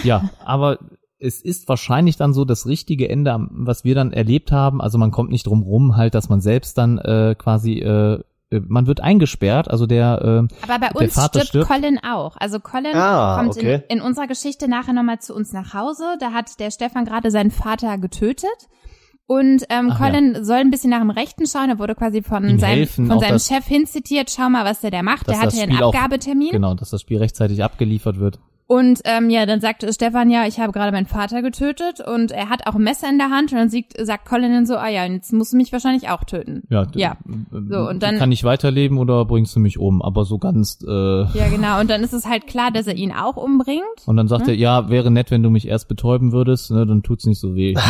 ja, aber es ist wahrscheinlich dann so das richtige Ende, was wir dann erlebt haben. Also man kommt nicht drum rum, halt, dass man selbst dann äh, quasi, äh, äh, man wird eingesperrt. Also der, äh, Aber bei uns Vater stirbt, stirbt. Colin auch. Also Colin Ah, kommt okay. in, in unserer Geschichte nachher nochmal zu uns nach Hause. Da hat der Stefan gerade seinen Vater getötet. Und ähm, Ach Colin soll ein bisschen nach dem Rechten schauen. Er wurde quasi von Ihm seinem, helfen, von seinem das- Chef hinzitiert. Schau mal, was der da macht. Der hatte ja einen Spiel auch- Abgabetermin. genau, dass das Spiel rechtzeitig abgeliefert wird. Und ähm, ja, dann sagt Stefan, ja, ich habe gerade meinen Vater getötet und er hat auch ein Messer in der Hand und dann sieht, sagt Colin dann so, ah ja, jetzt musst du mich wahrscheinlich auch töten. Ja, Ja. äh, So, und dann- kann ich weiterleben oder bringst du mich um? Aber so ganz äh, Ja, genau. Und dann ist es halt klar, dass er ihn auch umbringt. und dann sagt Ne? er, ja, wäre nett, wenn du mich erst betäuben würdest, ne, dann tut's nicht so weh. Ne?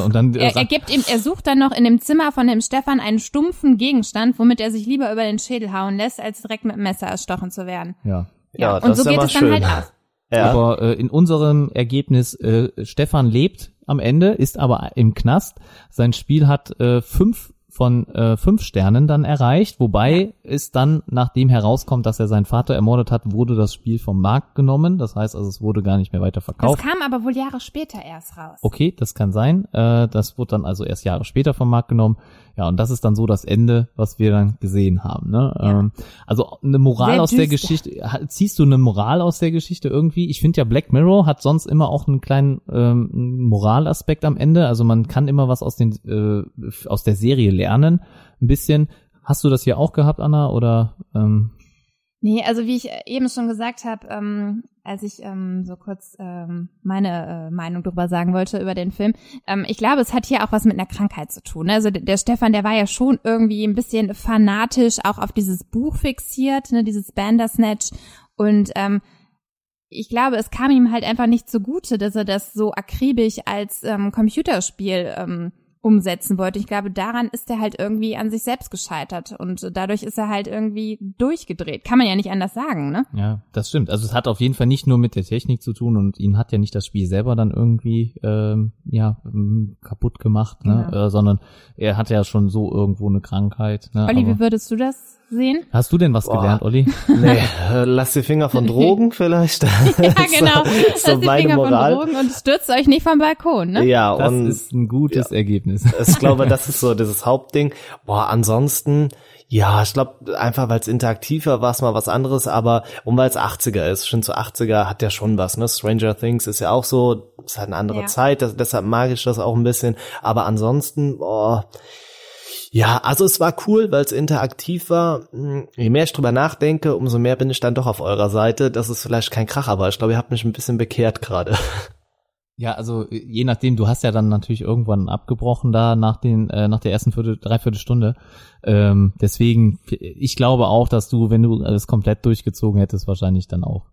Äh, und dann äh, Er, er gibt ihm, er sucht dann noch in dem Zimmer von dem Stefan einen stumpfen Gegenstand, womit er sich lieber über den Schädel hauen lässt, als direkt mit dem Messer erstochen zu werden. ja. Ja, und das so ist ja geht es dann schön. halt aus. Ja. Aber äh, in unserem Ergebnis, äh, Stefan lebt am Ende, ist aber im Knast. Sein Spiel hat äh, fünf von äh, fünf Sternen dann erreicht, wobei es dann, nachdem herauskommt, dass er seinen Vater ermordet hat, wurde das Spiel vom Markt genommen. Das heißt also, es wurde gar nicht mehr weiter Das verkauft. kam aber wohl Jahre später erst raus. Okay, das kann sein. Äh, das wurde dann also erst Jahre später vom Markt genommen. Ja, und das ist dann so das Ende, was wir dann gesehen haben. Ne? Ja. Ähm, also eine Moral Sehr aus der. Geschichte. Ziehst du eine Moral aus der Geschichte irgendwie? Ich finde ja Black Mirror hat sonst immer auch einen kleinen ähm, Moralaspekt am Ende. Also man kann immer was aus den äh, aus der Serie lernen. Ein bisschen. Hast du das hier auch gehabt, Anna? Oder ähm, Nee, also wie ich eben schon gesagt habe, ähm, als ich ähm, so kurz ähm, meine äh, Meinung darüber sagen wollte über den Film, ähm, ich glaube, es hat hier auch was mit einer Krankheit zu tun. ne? Also der, der Stefan, der war ja schon irgendwie ein bisschen fanatisch auch auf dieses Buch fixiert, ne, dieses Bandersnatch und ähm, ich glaube, es kam ihm halt einfach nicht zugute, dass er das so akribisch als ähm, Computerspiel ähm, umsetzen wollte. Ich glaube, daran ist er halt irgendwie an sich selbst gescheitert und dadurch ist er halt irgendwie durchgedreht. Kann man ja nicht anders sagen, ne? Ja, das stimmt. Also es hat auf jeden Fall nicht nur mit der Technik zu tun und ihn hat ja nicht das Spiel selber dann irgendwie ähm, ja kaputt gemacht, ne? Genau. Äh, sondern er hat ja schon so irgendwo eine Krankheit. Ne? Olli, Aber- wie würdest du das sehen? Hast du denn was Boah. gelernt, Olli? Nee, äh, lass die Finger von Drogen vielleicht. Ja, genau. so, Lasst so die Finger Moral. von Drogen und stürzt euch nicht vom Balkon, ne? Ja, Das und ist ein gutes Ergebnis. Ich glaube, das ist so dieses Hauptding. Boah, ansonsten, ja, ich glaube, einfach weil es interaktiver war, es mal was anderes, aber und weil es 80er ist, schon zu 80er hat ja schon was, ne? Stranger Things ist ja auch so, ist halt eine andere Ja. Zeit, das, deshalb mag ich das auch ein bisschen, aber ansonsten, boah, Ja, also es war cool, weil es interaktiv war. Hm, Je mehr ich drüber nachdenke, umso mehr bin ich dann doch auf eurer Seite. Das ist vielleicht kein Kracher, aber ich glaube, ihr habt mich ein bisschen bekehrt gerade. Ja, also äh, je nachdem, du hast ja dann natürlich irgendwann abgebrochen da nach den äh, nach der ersten Viertel, Dreiviertelstunde. Ähm, deswegen, ich glaube auch, dass du, wenn du alles komplett durchgezogen hättest, wahrscheinlich dann auch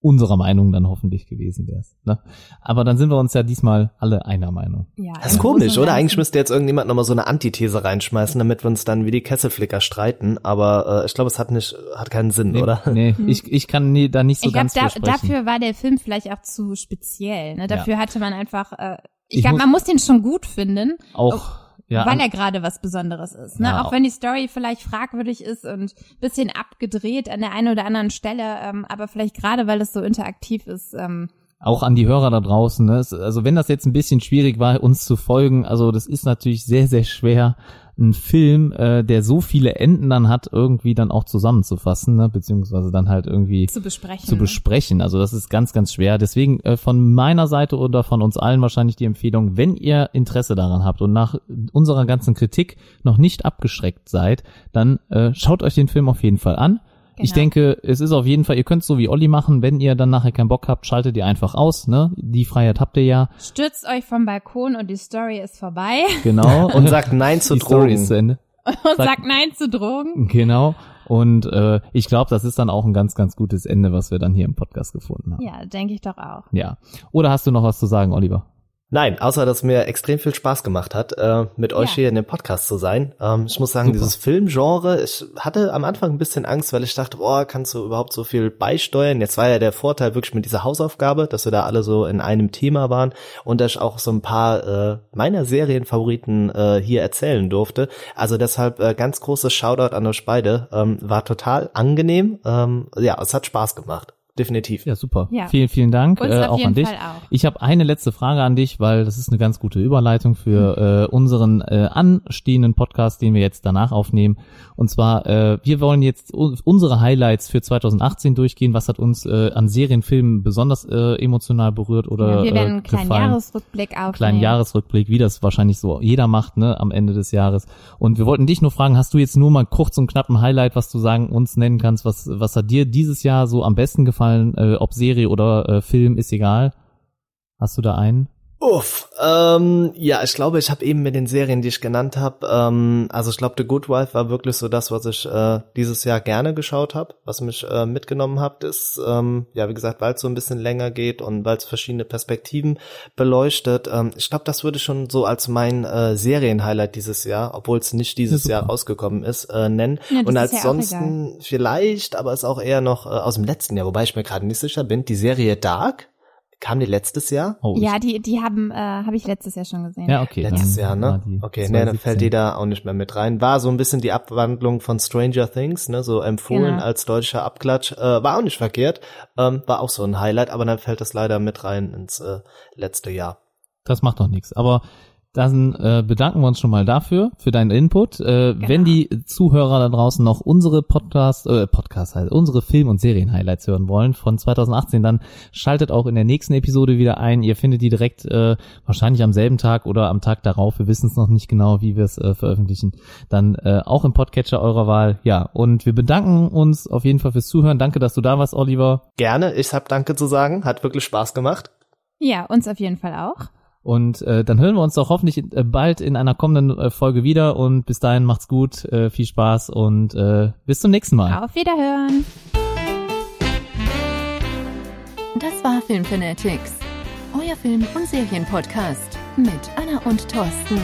unserer Meinung dann hoffentlich gewesen wärst. Ne? Aber dann sind wir uns ja diesmal alle einer Meinung. Ja, Das ist komisch, oder? Eigentlich müsste jetzt irgendjemand nochmal so eine Antithese reinschmeißen, damit wir uns dann wie die Kesselflicker streiten. Aber äh, ich glaube, es hat nicht, hat keinen Sinn, Nee, oder? nee ich, ich kann nie, da nicht so ich glaube, ganz da, für sprechen. dafür war der Film vielleicht auch zu speziell. Ne? Dafür hatte man einfach, äh, ich, Ich glaube, man muss den schon gut finden, auch, ja, weil er gerade was Besonderes ist. Ne? Ja, auch wenn die Story vielleicht fragwürdig ist und bisschen abgedreht an der einen oder anderen Stelle, ähm, aber vielleicht gerade, weil es so interaktiv ist. Ähm, auch an die Hörer da draußen. Ne? Also wenn das jetzt ein bisschen schwierig war, uns zu folgen, also das ist natürlich sehr, sehr schwer, einen Film, äh, der so viele Enden dann hat, irgendwie dann auch zusammenzufassen, ne? beziehungsweise dann halt irgendwie zu besprechen. zu besprechen. Also das ist ganz, ganz schwer. Deswegen äh, von meiner Seite oder von uns allen wahrscheinlich die Empfehlung, wenn ihr Interesse daran habt und nach unserer ganzen Kritik noch nicht abgeschreckt seid, dann äh, schaut euch den Film auf jeden Fall an. Ich Genau. denke, es ist auf jeden Fall, ihr könnt es so wie Olli machen, wenn ihr dann nachher keinen Bock habt, schaltet ihr einfach aus, ne? Die Freiheit habt ihr ja, Stürzt euch vom Balkon und die Story ist vorbei genau. Und sagt Nein zu die Story ist zu Drogen. Ende. und sagt Nein zu Drogen. Genau. Und äh, ich glaube, das ist dann auch ein ganz, ganz gutes Ende, was wir dann hier im Podcast gefunden haben. Ja, denke ich doch auch. Ja. Oder hast du noch was zu sagen, Oliver? Nein, außer dass mir extrem viel Spaß gemacht hat, äh, mit euch Ja. hier in dem Podcast zu sein. Ähm, ich muss sagen, Super. dieses Filmgenre, ich hatte am Anfang ein bisschen Angst, weil ich dachte, boah, kannst du überhaupt so viel beisteuern? Jetzt war ja der Vorteil wirklich mit dieser Hausaufgabe, dass wir da alle so in einem Thema waren und dass ich auch so ein paar äh, meiner Serienfavoriten äh, hier erzählen durfte. Also deshalb äh, ganz großes Shoutout an euch beide. Ähm, war total angenehm. Ähm, ja, es hat Spaß gemacht. Definitiv. Ja, super. Ja. Vielen, vielen Dank äh, auch an dich. Auch. Ich habe eine letzte Frage an dich, weil das ist eine ganz gute Überleitung für äh, unseren äh, anstehenden Podcast, den wir jetzt danach aufnehmen. Und zwar, äh, wir wollen jetzt unsere Highlights für 2018 durchgehen. Was hat uns äh, an Serienfilmen besonders äh, emotional berührt oder ja, wir werden äh, einen kleinen gefallen? Jahresrückblick aufnehmen. kleinen Jahresrückblick, wie das wahrscheinlich so jeder macht, ne, am Ende des Jahres. Und wir wollten dich nur fragen, hast du jetzt nur mal kurz und knapp ein Highlight, was du sagen, uns nennen kannst, was, was hat dir dieses Jahr so am besten gefallen, äh, ob Serie oder äh, Film, ist egal. Hast du da einen? Uff, ähm, ja, ich glaube, ich habe eben mit den Serien, die ich genannt habe, ähm, also ich glaube, The Good Wife war wirklich so das, was ich äh, dieses Jahr gerne geschaut habe, was mich äh, mitgenommen hat, ist, ähm, ja, wie gesagt, weil es so ein bisschen länger geht und weil es verschiedene Perspektiven beleuchtet. Ähm, ich glaube, das würde ich schon so als mein äh, Serienhighlight dieses Jahr, obwohl es nicht dieses Ja, Jahr rausgekommen ist, äh, nennen. Ja, und ist ja vielleicht, aber ist auch eher noch äh, aus dem letzten Jahr, wobei ich mir gerade nicht sicher bin, die Serie Dark. Kam die letztes Jahr? Oh, Ja, die, die haben, äh, habe ich letztes Jahr schon gesehen. ja, okay. Letztes dann Jahr, ne? Okay, ne, dann 2017. fällt die da auch nicht mehr mit rein. War so ein bisschen die Abwandlung von Stranger Things, ne? So empfohlen Genau. als deutscher Abklatsch. Äh, war auch nicht verkehrt. Ähm, war auch so ein Highlight, aber dann fällt das leider mit rein ins äh, letzte Jahr. Das macht doch nichts. Aber dann äh, bedanken wir uns schon mal dafür, für deinen Input. Äh, Wenn die Zuhörer da draußen noch unsere Podcast, äh, Podcast heißt, unsere Film- und Serien-Highlights hören wollen von 2018, dann schaltet auch in der nächsten Episode wieder ein. Ihr findet die direkt äh, wahrscheinlich am selben Tag oder am Tag darauf. Wir wissen es noch nicht genau, wie wir es äh, veröffentlichen. Dann äh, auch im Podcatcher eurer Wahl. Ja, und wir bedanken uns auf jeden Fall fürs Zuhören. Danke, dass du da warst, Oliver. Gerne, ich hab Danke zu sagen. Hat wirklich Spaß gemacht. Ja, uns auf jeden Fall auch. Und äh, dann hören wir uns doch hoffentlich äh, bald in einer kommenden äh, Folge wieder. Und bis dahin macht's gut, äh, viel Spaß und äh, bis zum nächsten Mal. Auf Wiederhören. Das war Film Fanatics, euer Film- und Serienpodcast mit Anna und Thorsten.